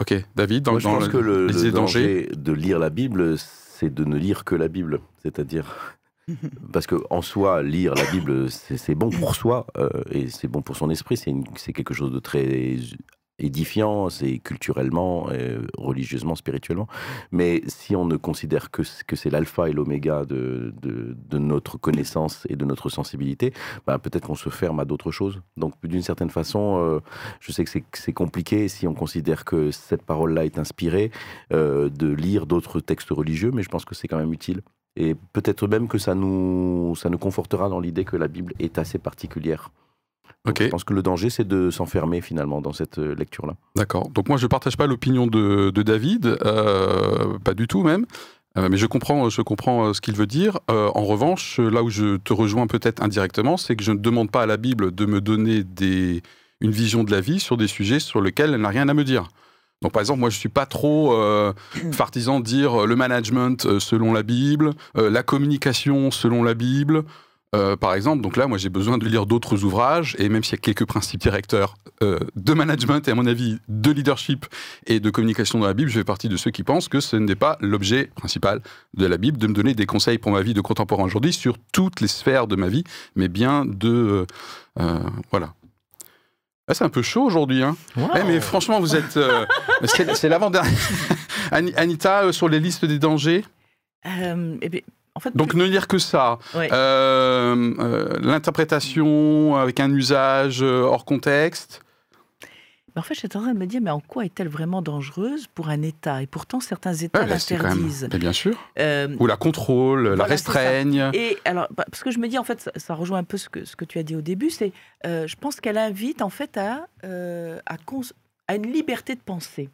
Ok, David, dans, Moi, je pense que le, danger de lire la Bible, c'est de ne lire que la Bible. C'est-à-dire, Parce que en soi, lire la Bible, c'est bon pour soi et c'est bon pour son esprit. C'est quelque chose de très édifiant, c'est culturellement, euh, religieusement, spirituellement. Mais si on ne considère que, que c'est l'alpha et l'oméga de, de, notre connaissance et de notre sensibilité, bah, peut-être qu'on se ferme à d'autres choses. Donc d'une certaine façon, euh, je sais que c'est compliqué si on considère que cette parole-là est inspirée euh, de lire d'autres textes religieux, mais je pense que c'est quand même utile. Et peut-être même que ça nous, ça nous confortera dans l'idée que la Bible est assez particulière. Je pense que le danger, c'est de s'enfermer finalement dans cette euh, lecture-là. D'accord. Donc moi, je ne partage pas l'opinion de, David, euh, pas du tout même. Euh, mais je comprends, je comprends ce qu'il veut dire. en revanche, là où je te rejoins peut-être indirectement, c'est que je ne demande pas à la Bible de me donner des, une vision de la vie sur des sujets sur lesquels elle n'a rien à me dire. Donc par exemple, moi je suis pas trop partisan de dire le management selon la Bible, la communication selon la Bible, euh, par exemple, donc là, moi, j'ai besoin de lire d'autres ouvrages, et même s'il y a quelques principes directeurs euh, de management et à mon avis de leadership et de communication dans la Bible, je fais partie de ceux qui pensent que ce n'est pas l'objet principal de la Bible de me donner des conseils pour ma vie de contemporain aujourd'hui sur toutes les sphères de ma vie, mais bien de euh, voilà. Ah, c'est un peu chaud aujourd'hui, hein. Eh, mais franchement, vous êtes. c'est l'avant-dernier. Anita, sur les listes des dangers? Eh bien, donc ne lire que ça. Euh, euh, l'interprétation avec un usage euh, hors contexte. en fait, j'étais en train de me dire, mais en quoi est-elle vraiment dangereuse pour un État? Et pourtant, certains États l'interdisent. Bien sûr. Ou la contrôle, la restreignent. Et alors, bah, parce que je me dis, en fait, ça, rejoint un peu ce que, ce que tu as dit au début, c'est, je pense qu'elle invite en fait à, à, à, une liberté de penser.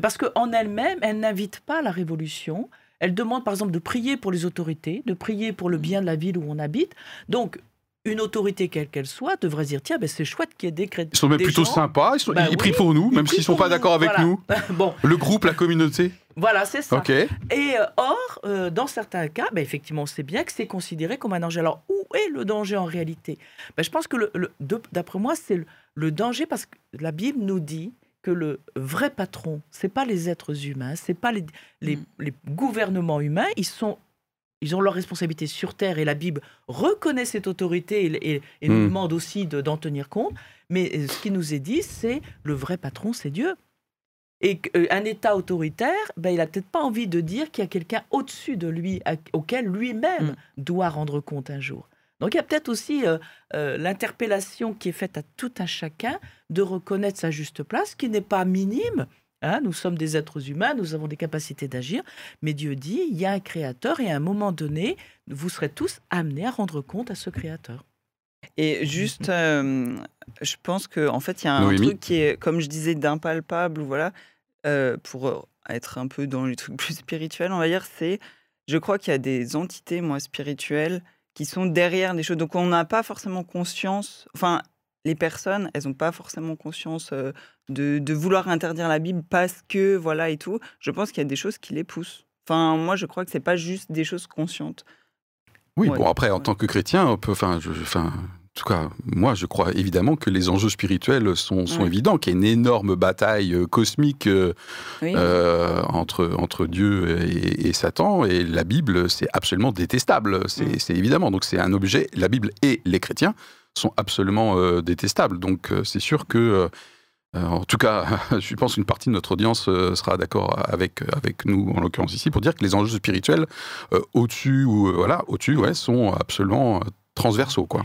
Parce qu'en elle-même, elle n'invite pas la révolution, elle demande par exemple de prier pour les autorités, de prier pour le bien de la ville où on habite. Donc, une autorité quelle qu'elle soit devrait dire tiens ben c'est chouette qu'il y ait des chrétiens. Ils sont même plutôt sympas, ils, bah prient pour nous, même s'ils ne sont pas d'accord avec nous. bon. Le groupe, la communauté. Voilà, c'est ça. Et euh, or, euh, dans certains cas, ben, effectivement, on sait bien que c'est considéré comme un danger. Alors, où est le danger en réalité? Ben, Je pense que, d'après moi, c'est le, le, danger parce que la Bible nous dit que le vrai patron, c'est pas les êtres humains, c'est pas les, les, mm. gouvernements humains, ils sont ils ont leur responsabilité sur Terre et la Bible reconnaît cette autorité et, nous mm. demande aussi d'en tenir compte. Mais euh, ce qui nous est dit, c'est le vrai patron, c'est Dieu. Et euh, un État autoritaire, ben, il n'a peut-être pas envie de dire qu'il y a quelqu'un au-dessus de lui, auquel lui-même mm. doit rendre compte un jour. Donc il y a peut-être aussi euh, euh, l'interpellation qui est faite à tout un chacun de reconnaître sa juste place, qui n'est pas minime. Hein. nous sommes des êtres humains, nous avons des capacités d'agir, mais Dieu dit, il y a un créateur et à un moment donné, vous serez tous amenés à rendre compte à ce créateur. Et juste, euh, je pense qu'en en fait, il y a un truc qui est, comme je disais, d'impalpable, voilà, pour être un peu dans le truc plus spirituel, on va dire, c'est, je crois qu'il y a des entités, moi, spirituelles, qui sont derrière des choses. Donc on n'a pas forcément conscience, enfin les personnes, elles n'ont pas forcément conscience euh, de, de, vouloir interdire la Bible parce que voilà et tout. Je pense qu'il y a des choses qui les poussent. Enfin moi je crois que c'est pas juste des choses conscientes. Oui, bon après en tant que chrétien, on peut, enfin, je, enfin, en tout cas, moi, je crois évidemment que les enjeux spirituels sont, sont évidents, qu'il y a une énorme bataille euh, cosmique euh, euh, entre, entre Dieu et, Satan, et la Bible, c'est absolument détestable, c'est évidemment. Donc c'est un objet, la Bible et les chrétiens sont absolument détestables. Donc c'est sûr que, en tout cas, je pense qu'une partie de notre audience sera d'accord avec, avec nous, en l'occurrence ici, pour dire que les enjeux spirituels au-dessus, ou voilà, au-dessus, ouais, sont absolument transversaux, quoi.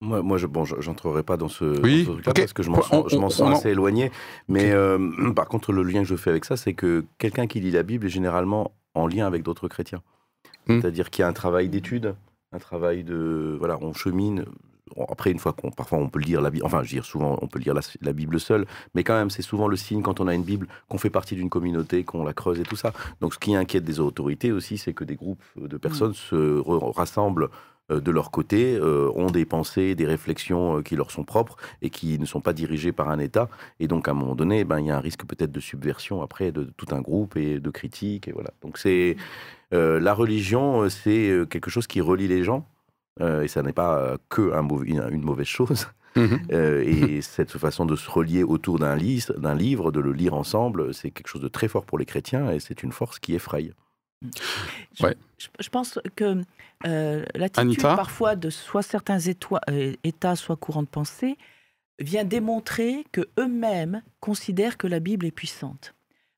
Moi, moi je bon, j'entrerai pas dans ce, oui, truc-là parce que je m'en sens, je sens assez éloigné. Mais euh, par contre, le lien que je fais avec ça, c'est que quelqu'un qui lit la Bible est généralement en lien avec d'autres chrétiens. Hmm. C'est-à-dire qu'il y a un travail d'étude, un travail de voilà, on chemine. Après, une fois qu'on, parfois, on peut lire la Bible. Enfin, je veux dire, souvent, on peut lire la, la Bible seule, mais quand même, c'est souvent le signe quand on a une Bible qu'on fait partie d'une communauté, qu'on la creuse et tout ça. Donc, ce qui inquiète des autorités aussi, c'est que des groupes de personnes hmm. se rassemblent de leur côté, euh, ont des pensées, des réflexions euh, qui leur sont propres et qui ne sont pas dirigées par un État. Et donc, à un moment donné, ben, il y a un risque peut-être de subversion après de, tout un groupe et de critique. Et voilà. Donc, c'est la religion, c'est quelque chose qui relie les gens. et ça n'est pas que un une, mauvaise chose. Mmh et cette façon de se relier autour d'un livre, de le lire ensemble, c'est quelque chose de très fort pour les chrétiens et c'est une force qui effraie. Je, pense que euh, l'attitude parfois de soit certains euh, États, soit courants de pensée, vient démontrer que eux-mêmes considèrent que la Bible est puissante.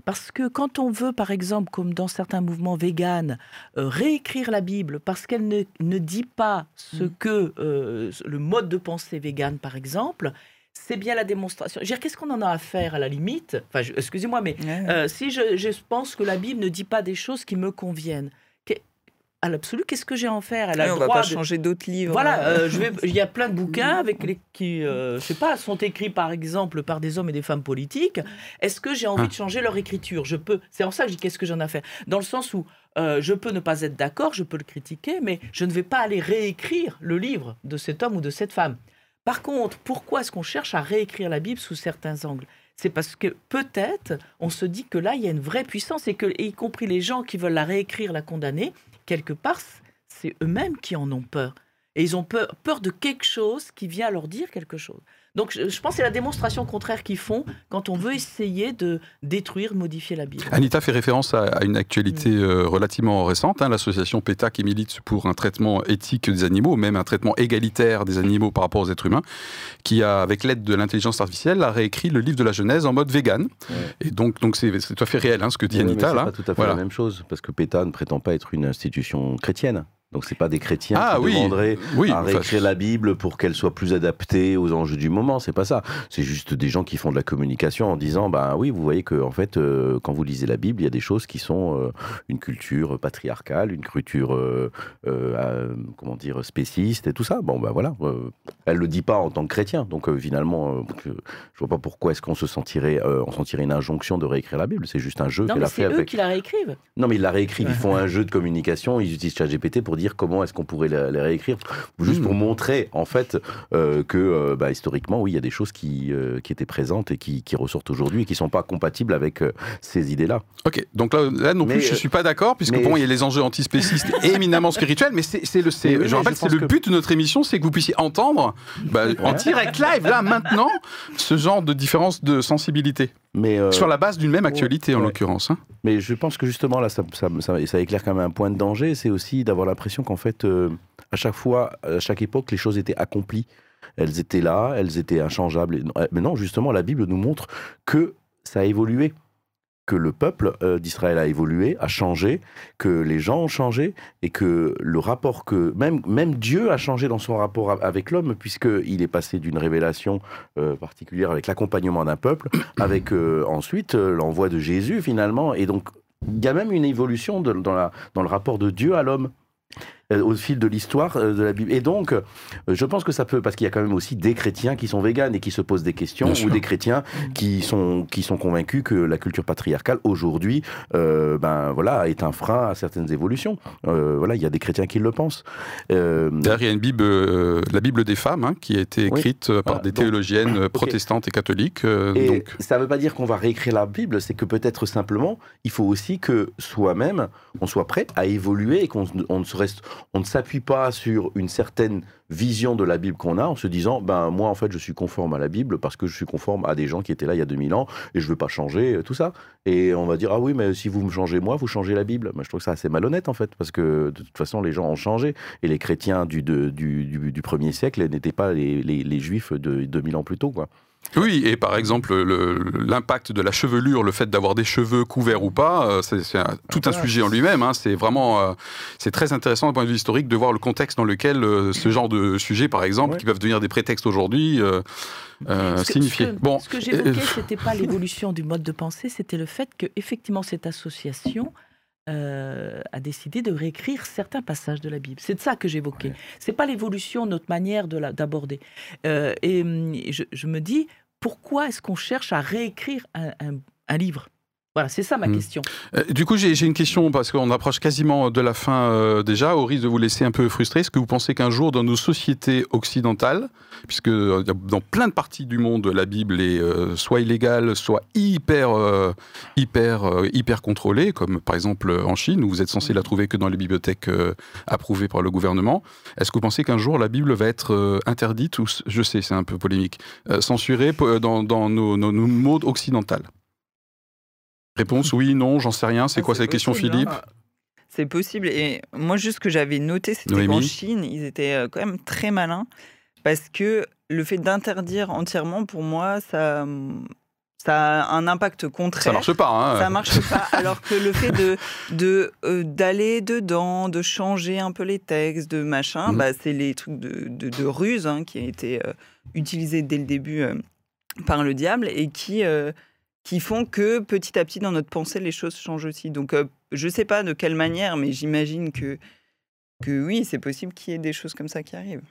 Parce que quand on veut, par exemple, comme dans certains mouvements véganes, euh, réécrire la Bible parce qu'elle ne, dit pas ce mm. que le mode de pensée végane, par exemple, c'est bien la démonstration. Qu'est-ce qu'on en a à faire à la limite? Enfin, excusez-moi, mais euh, si je, pense que la Bible ne dit pas des choses qui me conviennent, à l'absolu, qu'est-ce que j'ai à en faire? Elle a On ne va pas changer d'autres livres. Voilà, euh, je vais, il y a plein de bouquins avec les, qui, euh, je sais pas, sont écrits par exemple par des hommes et des femmes politiques. Est-ce que j'ai envie de changer leur écriture? Je peux. C'est en ça que je dis qu'est-ce que j'en ai à faire? Dans le sens où je peux ne pas être d'accord, je peux le critiquer, mais je ne vais pas aller réécrire le livre de cet homme ou de cette femme. Par contre, pourquoi est-ce qu'on cherche à réécrire la Bible sous certains angles? C'est parce que peut-être on se dit que là, il y a une vraie puissance et que, y compris les gens qui veulent la réécrire, la condamner, quelque part, c'est eux-mêmes qui en ont peur. Et ils ont peur, peur de quelque chose qui vient leur dire quelque chose. Donc je, pense que c'est la démonstration contraire qu'ils font quand on veut essayer de détruire, modifier la Bible. Anita fait référence à, une actualité mm. euh, relativement récente, hein, l'association PETA qui milite pour un traitement éthique des animaux, même un traitement égalitaire des animaux par rapport aux êtres humains, qui a, avec l'aide de l'intelligence artificielle, a réécrit le livre de la Genèse en mode vegan. Et donc donc c'est tout à fait réel hein, ce que dit Anita là. C'est pas tout à fait la même chose, parce que PETA ne prétend pas être une institution chrétienne. Donc c'est pas des chrétiens ah qui demanderaient à réécrire la Bible pour qu'elle soit plus adaptée aux enjeux du moment. C'est pas ça. C'est juste des gens qui font de la communication en disant, bah oui, vous voyez que en fait, euh, quand vous lisez la Bible, il y a des choses qui sont euh, une culture patriarcale, une culture, euh, comment dire, spéciste et tout ça. Bon, bah voilà. elle le dit pas en tant que chrétien. Donc finalement, je vois pas pourquoi est-ce qu'on se sentirait, on sentirait une injonction de réécrire la Bible. C'est juste un jeu qu'elle a fait. C'est eux qui la réécrivent. Non, mais ils la réécrivent. Ils font un jeu de communication. Ils utilisent ChatGPT pour dire comment est-ce qu'on pourrait les, réécrire, juste pour hmm. montrer en fait euh, que euh, bah, historiquement, oui, il y a des choses qui, euh, qui étaient présentes et qui, ressortent aujourd'hui et qui ne sont pas compatibles avec ces idées-là. Ok, donc là, non plus, je ne suis pas d'accord, puisque bon, il y a les enjeux antispécistes éminemment spirituels, mais c'est le, je rappelle, c'est le but de notre émission, c'est que vous puissiez entendre bah, en direct live, là, maintenant, ce genre de différence de sensibilité. Mais Sur la base d'une même actualité, en l'occurrence. Hein. Mais je pense que justement, là, ça, ça, ça, éclaire quand même un point de danger, c'est aussi d'avoir l'impression qu'en fait, euh, à chaque fois, à chaque époque, les choses étaient accomplies. Elles étaient là, elles étaient inchangeables. Mais non, justement, la Bible nous montre que ça a évolué que le peuple euh, d'Israël a évolué, a changé, que les gens ont changé et que le rapport que même même Dieu a changé dans son rapport avec l'homme puisqu'il est passé d'une révélation euh, particulière avec l'accompagnement d'un peuple, avec ensuite l'envoi de Jésus finalement et donc il y a même une évolution dans le rapport de Dieu à l'homme. Euh, au fil de l'histoire euh, de la Bible. Et donc, euh, je pense que ça peut, parce qu'il y a quand même aussi des chrétiens qui sont véganes et qui se posent des questions, ou des chrétiens qui sont, qui sont convaincus que la culture patriarcale, aujourd'hui, ben, voilà, est un frein à certaines évolutions. voilà, il y a des chrétiens qui le pensent. D'ailleurs, il y a une Bible, la Bible des femmes, hein, qui a été écrite par des théologiennes protestantes et catholiques. et donc... ça ne veut pas dire qu'on va réécrire la Bible, c'est que peut-être simplement, il faut aussi que soi-même, on soit prêt à évoluer et qu'on ne se reste on ne s'appuie pas sur une certaine vision de la Bible qu'on a en se disant ben moi en fait je suis conforme à la Bible parce que je suis conforme à des gens qui étaient là il y a 2000 ans et je veux pas changer euh, tout ça. Et on va dire ah oui mais si vous me changez moi vous changez la Bible. Moi je trouve ça assez malhonnête en fait parce que de toute façon les gens ont changé. Et les chrétiens du, du, du, premier siècle n'étaient pas les, les, les, juifs de 2000 ans plus tôt quoi. Oui, et par exemple, l'impact de la chevelure, le fait d'avoir des cheveux couverts ou pas, euh, c'est tout un sujet en lui-même. Hein. C'est vraiment, euh, c'est très intéressant d'un point de vue historique de voir le contexte dans lequel euh, ce genre de sujets, par exemple, qui peuvent devenir des prétextes aujourd'hui, euh. Ce que, bon, ce que j'évoquais, c'était pas l'évolution du mode de pensée, c'était le fait que effectivement cette association euh, a décidé de réécrire certains passages de la Bible. C'est de ça que j'évoquais. C'est pas l'évolution notre manière d'aborder. Euh, et hum, je, me dis, pourquoi est-ce qu'on cherche à réécrire un livre? Voilà, c'est ça ma hmm. question. Euh, du coup, j'ai une question parce qu'on approche quasiment de la fin euh, déjà, au risque de vous laisser un peu frustré. Est-ce que vous pensez qu'un jour, dans nos sociétés occidentales, puisque euh, dans plein de parties du monde, la Bible est soit illégale, soit hyper, hyper, hyper contrôlée, comme par exemple en Chine, où vous êtes censé la trouver que dans les bibliothèques approuvées par le gouvernement, est-ce que vous pensez qu'un jour la Bible va être interdite ou, je sais, c'est un peu polémique, censurée dans, nos, nos modes occidentales Réponse oui, non, j'en sais rien. C'est quoi cette question, Philippe? C'est possible. Et moi, juste ce que j'avais noté, c'était qu'en Chine, ils étaient euh, quand même très malins. Parce que le fait d'interdire entièrement, pour moi, ça, ça a un impact contraire. Ça marche pas. Hein. Ça marche pas. Alors que le fait de de euh, d'aller dedans, de changer un peu les textes, de machin, mmh. bah, c'est les trucs de, de, ruse hein, qui ont été euh, utilisés dès le début euh, par le diable et qui qui font que petit à petit dans notre pensée les choses changent aussi. Donc je sais pas de quelle manière, mais j'imagine que que oui, c'est possible qu'il y ait des choses comme ça qui arrivent.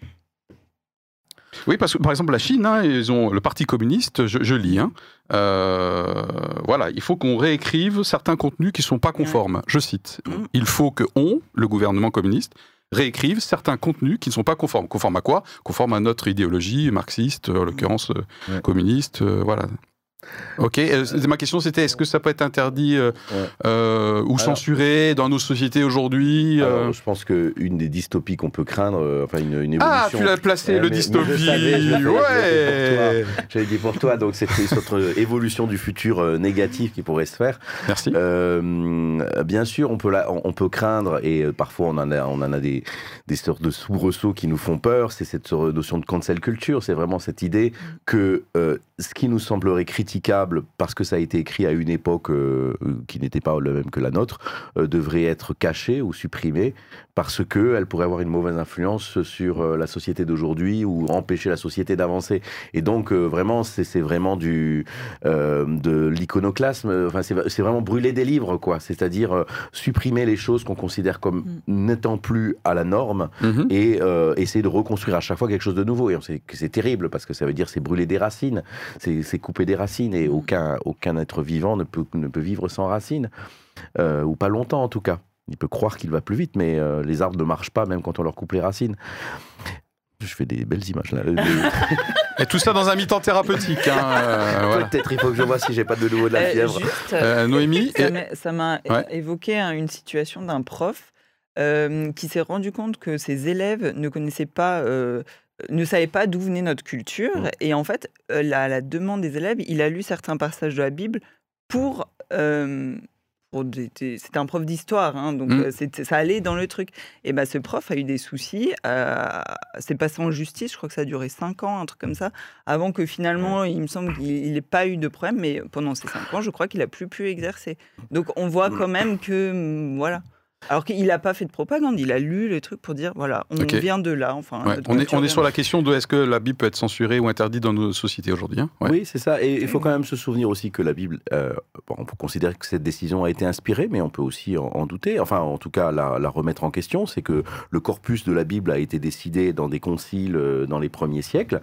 Oui, parce que par exemple, la Chine, hein, ils ont le Parti communiste, je, lis, hein, euh, voilà, il faut qu'on réécrive certains contenus qui ne sont pas conformes. Je cite, mm. il faut que on, le gouvernement communiste, réécrive certains contenus qui ne sont pas conformes. Conformes à quoi? Conformes à notre idéologie marxiste, en l'occurrence euh, communiste, euh, voilà. Ok, euh, ma question c'était est-ce que ça peut être interdit euh, euh, ou censuré dans nos sociétés aujourd'hui Je pense qu'une des dystopies qu'on peut craindre, enfin une, évolution. Ah, tu l'as placé, le dystopie Ouais J'avais dit pour toi, donc c'est une sorte évolution du futur négatif qui pourrait se faire. Merci. bien sûr, on peut, on peut craindre, et parfois on en a, on en a des, des sortes de soubresauts qui nous font peur, c'est cette notion de cancel culture, c'est vraiment cette idée que ce qui nous semblerait parce que ça a été écrit à une époque euh, qui n'était pas la même que la nôtre, euh, devrait être caché ou supprimé parce qu'elle pourrait avoir une mauvaise influence sur euh, la société d'aujourd'hui ou empêcher la société d'avancer. Et donc, vraiment, c'est vraiment du, de l'iconoclasme, enfin, c'est vraiment brûler des livres, quoi. C'est-à-dire supprimer les choses qu'on considère comme mm. n'étant plus à la norme mm-hmm. et essayer de reconstruire à chaque fois quelque chose de nouveau. Et on sait que c'est terrible parce que ça veut dire c'est brûler des racines c'est couper des racines et aucun, aucun être vivant ne peut, ne peut vivre sans racines, euh, ou pas longtemps en tout cas. Il peut croire qu'il va plus vite, mais euh, les arbres ne marchent pas même quand on leur coupe les racines. Je fais des belles images là. Et tout ça dans un mi-temps thérapeutique. Hein, euh, Peut-être il faut que je vois si j'ai pas de nouveau de la fièvre. Noémie Ça m'a évoqué une situation d'un prof qui s'est rendu compte que ses élèves ne connaissaient pas ne savait pas d'où venait notre culture. Mmh. Et en fait, à la, demande des élèves, il a lu certains passages de la Bible pour. C'était un prof d'histoire, hein, donc mmh. ça allait dans le truc. Et ben, ce prof a eu des soucis. c'est passé en justice, je crois que ça a duré 5 ans, un truc comme ça, avant que finalement, il me semble qu'il n'ait pas eu de problème. Mais pendant ces 5 ans, je crois qu'il a plus pu exercer. Donc on voit mmh. quand même que. Voilà. Alors qu'il n'a pas fait de propagande, il a lu les trucs pour dire voilà, on vient de là. Enfin, on est, on est sur la question de est-ce que la Bible peut être censurée ou interdite dans nos sociétés aujourd'hui hein? Oui, c'est ça. Et il faut quand même se souvenir aussi que la Bible, euh, on peut considérer que cette décision a été inspirée, mais on peut aussi en, douter. Enfin, en tout cas, la, la remettre en question. C'est que le corpus de la Bible a été décidé dans des conciles euh, dans les premiers siècles.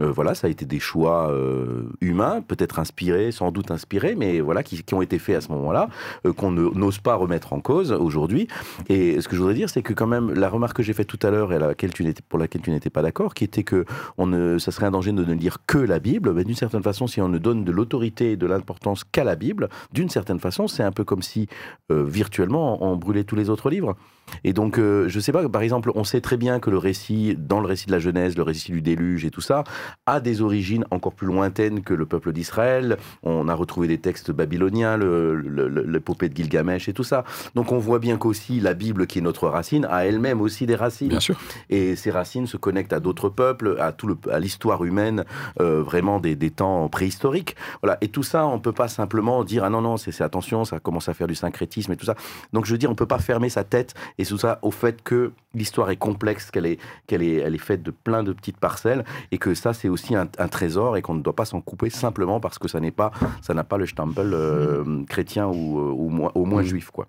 Euh, voilà, ça a été des choix euh, humains, peut-être inspirés, sans doute inspirés, mais voilà, qui, ont été faits à ce moment-là, euh, qu'on n'ose pas remettre en cause aujourd'hui. Et ce que je voudrais dire, c'est que quand même, la remarque que j'ai faite tout à l'heure et laquelle tu pour laquelle tu n'étais pas d'accord, qui était que on ne, ça serait un danger de ne lire que la Bible, d'une certaine façon, si on ne donne de l'autorité et de l'importance qu'à la Bible, d'une certaine façon, c'est un peu comme si virtuellement on brûlait tous les autres livres. Et donc, euh, je sais pas, par exemple, on sait très bien que le récit, dans le récit de la Genèse, le récit du déluge et tout ça, a des origines encore plus lointaines que le peuple d'Israël. On a retrouvé des textes babyloniens, l'épopée de Gilgamesh et tout ça. Donc, on voit bien qu'aussi la Bible, qui est notre racine, a elle-même aussi des racines. Bien sûr. Et ces racines se connectent à d'autres peuples, à tout à l'histoire humaine, euh, vraiment des, des, temps préhistoriques. Voilà. Et tout ça, on peut pas simplement dire ah non non, c'est attention, ça commence à faire du syncrétisme et tout ça. Donc, je veux dire, on peut pas fermer sa tête et tout ça au fait que l'histoire est complexe, qu'elle est, qu'elle est, elle est faite de plein de petites parcelles, et que ça, c'est aussi un, trésor, et qu'on ne doit pas s'en couper simplement parce que ça n'est pas, ça n'a pas le stempel euh, chrétien ou, euh, au moins, juif, quoi.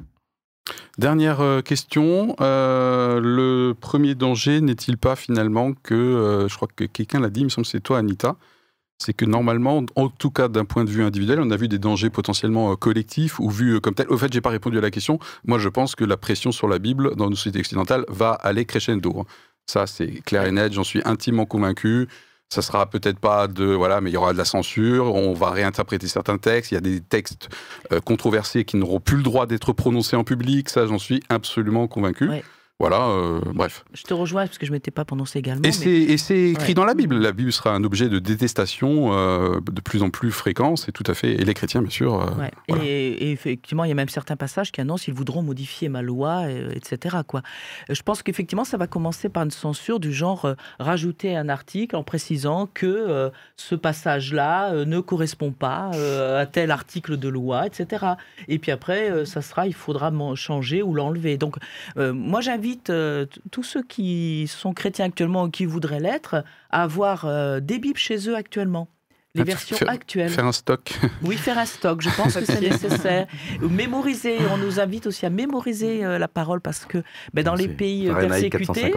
Dernière euh, question. le premier danger n'est-il pas finalement que, je crois que quelqu'un l'a dit, il me semble que c'est toi, Anita, c'est que normalement, en tout cas d'un point de vue individuel, on a vu des dangers potentiellement collectifs ou vus comme tels. Au fait, j'ai pas répondu à la question. Moi, je pense que la pression sur la Bible dans nos sociétés occidentales va aller crescendo. Ça, c'est clair et net. J'en suis intimement convaincu. Ça sera peut-être pas de voilà, mais il y aura de la censure. On va réinterpréter certains textes. Il y a des textes euh, controversés qui n'auront plus le droit d'être prononcés en public. Ça, j'en suis absolument convaincu. Voilà, euh, bref. Je te rejoins parce que je ne m'étais pas prononcé également. Et c'est écrit dans la Bible. La Bible sera un objet de détestation euh, de plus en plus fréquent, c'est tout à fait. Et les chrétiens, bien sûr. Euh, et, effectivement, il y a même certains passages qui annoncent qu'ils voudront modifier ma loi, etc. Quoi. Je pense qu'effectivement, ça va commencer par une censure du genre rajouter un article en précisant que ce passage-là ne correspond pas à tel article de loi, etc. Et puis après, ça sera, il faudra changer ou l'enlever. Donc, moi, j'invite euh, tous ceux qui sont chrétiens actuellement ou qui voudraient l'être à avoir euh, des Bibles chez eux actuellement les versions actuelles. Faire un stock. Oui, faire un stock, je pense que c'est nécessaire. Mémoriser, on nous invite aussi à mémoriser euh, la parole parce que ben, dans les pays euh, persécutés.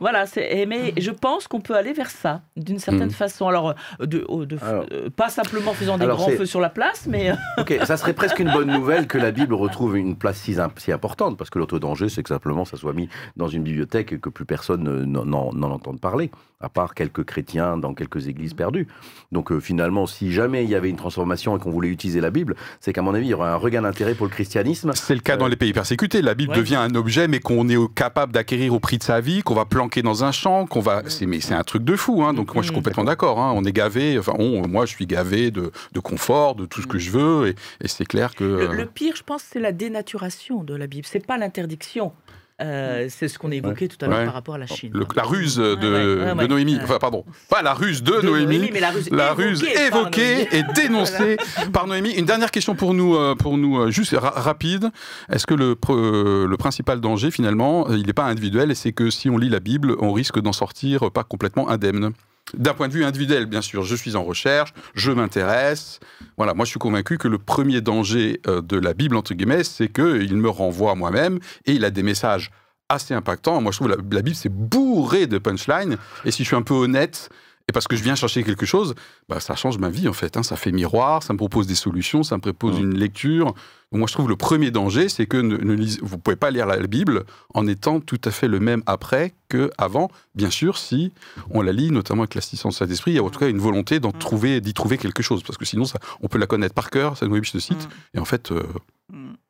Voilà, mais je pense qu'on peut aller vers ça d'une certaine hmm. façon. Alors, euh, de, pas simplement faisant des grands feux sur la place, mais. ok, ça serait presque une bonne nouvelle que la Bible retrouve une place si, si importante parce que l'autre danger, c'est que simplement ça soit mis dans une bibliothèque et que plus personne n'en entende parler, à part quelques chrétiens dans quelques églises perdues. Donc, finalement, si jamais il y avait une transformation et qu'on voulait utiliser la Bible, c'est qu'à mon avis, il y aurait un regain d'intérêt pour le christianisme. C'est le cas dans euh, les pays persécutés. La Bible devient un objet, mais qu'on est capable d'acquérir au prix de sa vie, qu'on va planquer dans un champ, qu'on va. C'est, mais c'est un truc de fou. Hein. Donc moi, je suis complètement d'accord. Hein. On est gavé. Enfin, moi, je suis gavé de, confort, de tout ce que je veux, et, c'est clair que. Le, le, pire, je pense, c'est la dénaturation de la Bible. C'est pas l'interdiction. Euh, c'est ce qu'on a évoqué tout à l'heure par rapport à la Chine. la ruse de, Noémie, enfin pardon, pas la ruse de, Noémie, mais la ruse, évoquée, et dénoncée par Noémie. Une dernière question pour nous, euh, pour nous euh, juste rapide. Est-ce que le, le principal danger finalement, il n'est pas individuel et c'est que si on lit la Bible, on risque d'en sortir pas complètement indemne? D'un point de vue individuel, bien sûr, je suis en recherche, je m'intéresse. Voilà, moi je suis convaincu que le premier danger euh, de la Bible, entre guillemets, c'est qu'il me renvoie à moi-même et il a des messages assez impactants. Moi je trouve que la, Bible, c'est bourré de punchlines. Et si je suis un peu honnête, et parce que je viens chercher quelque chose, bah, ça change ma vie en fait. Hein. Ça fait miroir, ça me propose des solutions, ça me propose mmh. une lecture. moi je trouve le premier danger, c'est que ne, vous ne pouvez pas lire la, Bible en étant tout à fait le même après qu'avant. Bien sûr, si on la lit, notamment avec l'assistance de Saint-Esprit, il y a en tout cas une volonté d'en mmh. trouver, d'y trouver quelque chose. Parce que sinon, ça, on peut la connaître par cœur, cette Bible, je te cite. Mmh. Et en fait, euh,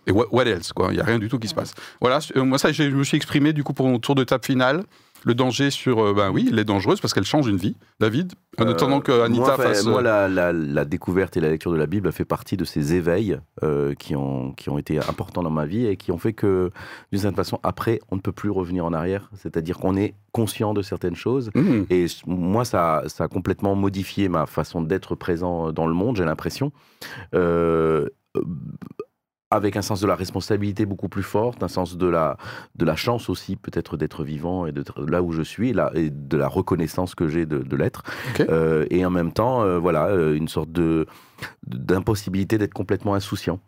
et what, else quoi? Il n'y a rien du tout qui se passe. Voilà, euh, moi ça, je me suis exprimé du coup pour mon tour de table final le danger sur. Euh, ben oui, elle est dangereuse parce qu'elle change une vie. David, en euh, attendant que Anita moi, fasse. Moi, la, la, découverte et la lecture de la Bible a fait partie de ces éveils euh, qui, ont, qui ont été importants dans ma vie et qui ont fait que, d'une certaine façon, après, on ne peut plus revenir en arrière. C'est-à-dire qu'on est conscient de certaines choses. Mmh. Et moi, ça, ça a complètement modifié ma façon d'être présent dans le monde, j'ai l'impression avec un sens de la responsabilité beaucoup plus fort, un sens de la, de la chance aussi peut-être d'être vivant et d'être là où je suis, là, et de la reconnaissance que j'ai de, l'être. Euh, et en même temps, euh, voilà, euh, une sorte de, d'impossibilité d'être complètement insouciant.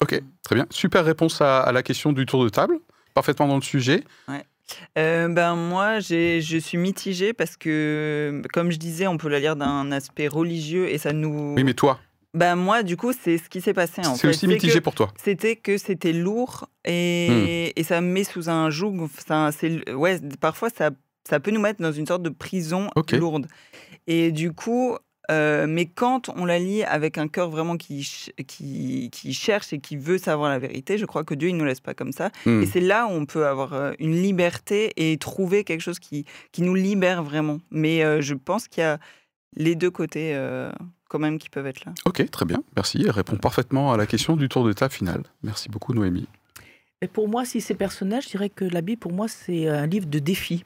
Ok, très bien. Super réponse à, la question du tour de table. Parfaitement dans le sujet. ben moi, je suis mitigée parce que, comme je disais, on peut la lire d'un aspect religieux et ça nous. Oui, mais toi ben moi, du coup, c'est ce qui s'est passé. C'est aussi mitigé pour toi. C'était que c'était lourd et, hmm. et, ça me met sous un joug. Ça, ouais, parfois, ça, ça peut nous mettre dans une sorte de prison lourde. Et du coup, euh, mais quand on la lit avec un cœur vraiment qui, qui, qui, cherche et qui veut savoir la vérité, je crois que Dieu, il ne nous laisse pas comme ça. Hmm. Et c'est là où on peut avoir euh, une liberté et trouver quelque chose qui, qui nous libère vraiment. Mais euh, je pense qu'il y a les deux côtés quand même qui peuvent être là. Ok, très bien, merci. Elle répond parfaitement à la question du tour de table final. Merci beaucoup, Noémie. Et pour moi, si c'est personnel, je dirais que la Bible, pour moi, c'est un livre de défi.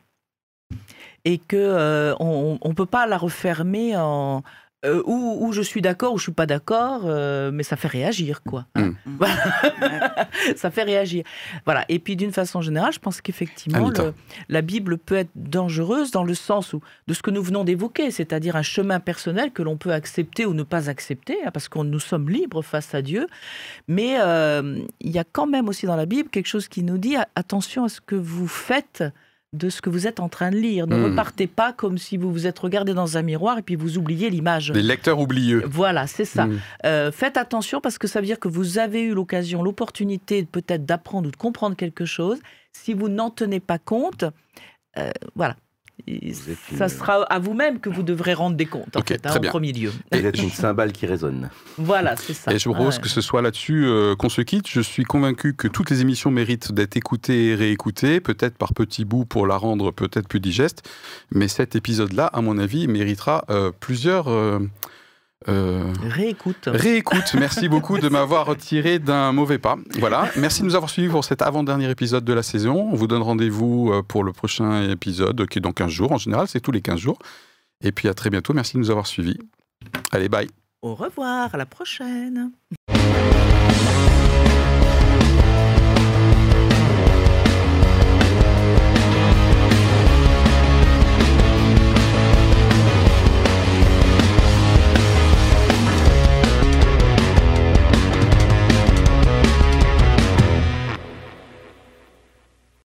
Et qu'on euh, ne peut pas la refermer en, euh, où, je suis d'accord ou je suis pas d'accord, euh, mais ça fait réagir, quoi. Hein. Mm. ça fait réagir. Voilà. Et puis d'une façon générale, je pense qu'effectivement, la Bible peut être dangereuse dans le sens où de ce que nous venons d'évoquer, c'est-à-dire un chemin personnel que l'on peut accepter ou ne pas accepter, hein, parce que nous sommes libres face à Dieu. Mais euh, il y a quand même aussi dans la Bible quelque chose qui nous dit attention à ce que vous faites de ce que vous êtes en train de lire. Ne hmm. repartez pas comme si vous vous êtes regardé dans un miroir et puis vous oubliez l'image. Les lecteurs oublieux. Voilà, c'est ça. Hmm. Euh, faites attention parce que ça veut dire que vous avez eu l'occasion, l'opportunité peut-être d'apprendre ou de comprendre quelque chose. Si vous n'en tenez pas compte, euh, voilà. Ça sera à vous-même que vous devrez rendre des comptes, en, fait, hein, en premier lieu. Vous êtes une cymbale qui résonne. Voilà, c'est ça. Et je propose que ce soit là-dessus euh, qu'on se quitte. Je suis convaincu que toutes les émissions méritent d'être écoutées et réécoutées, peut-être par petits bouts pour la rendre peut-être plus digeste. Mais cet épisode-là, à mon avis, méritera euh, plusieurs... Euh, euh, réécoute. Réécoute. Merci beaucoup de m'avoir retiré d'un mauvais pas. Voilà. Merci de nous avoir suivis pour cet avant-dernier épisode de la saison. On vous donne rendez-vous euh, pour le prochain épisode, qui est dans 15 jours. En général, c'est tous les 15 jours. Et puis à très bientôt. Merci de nous avoir suivis. Allez, bye. Au revoir. À la prochaine.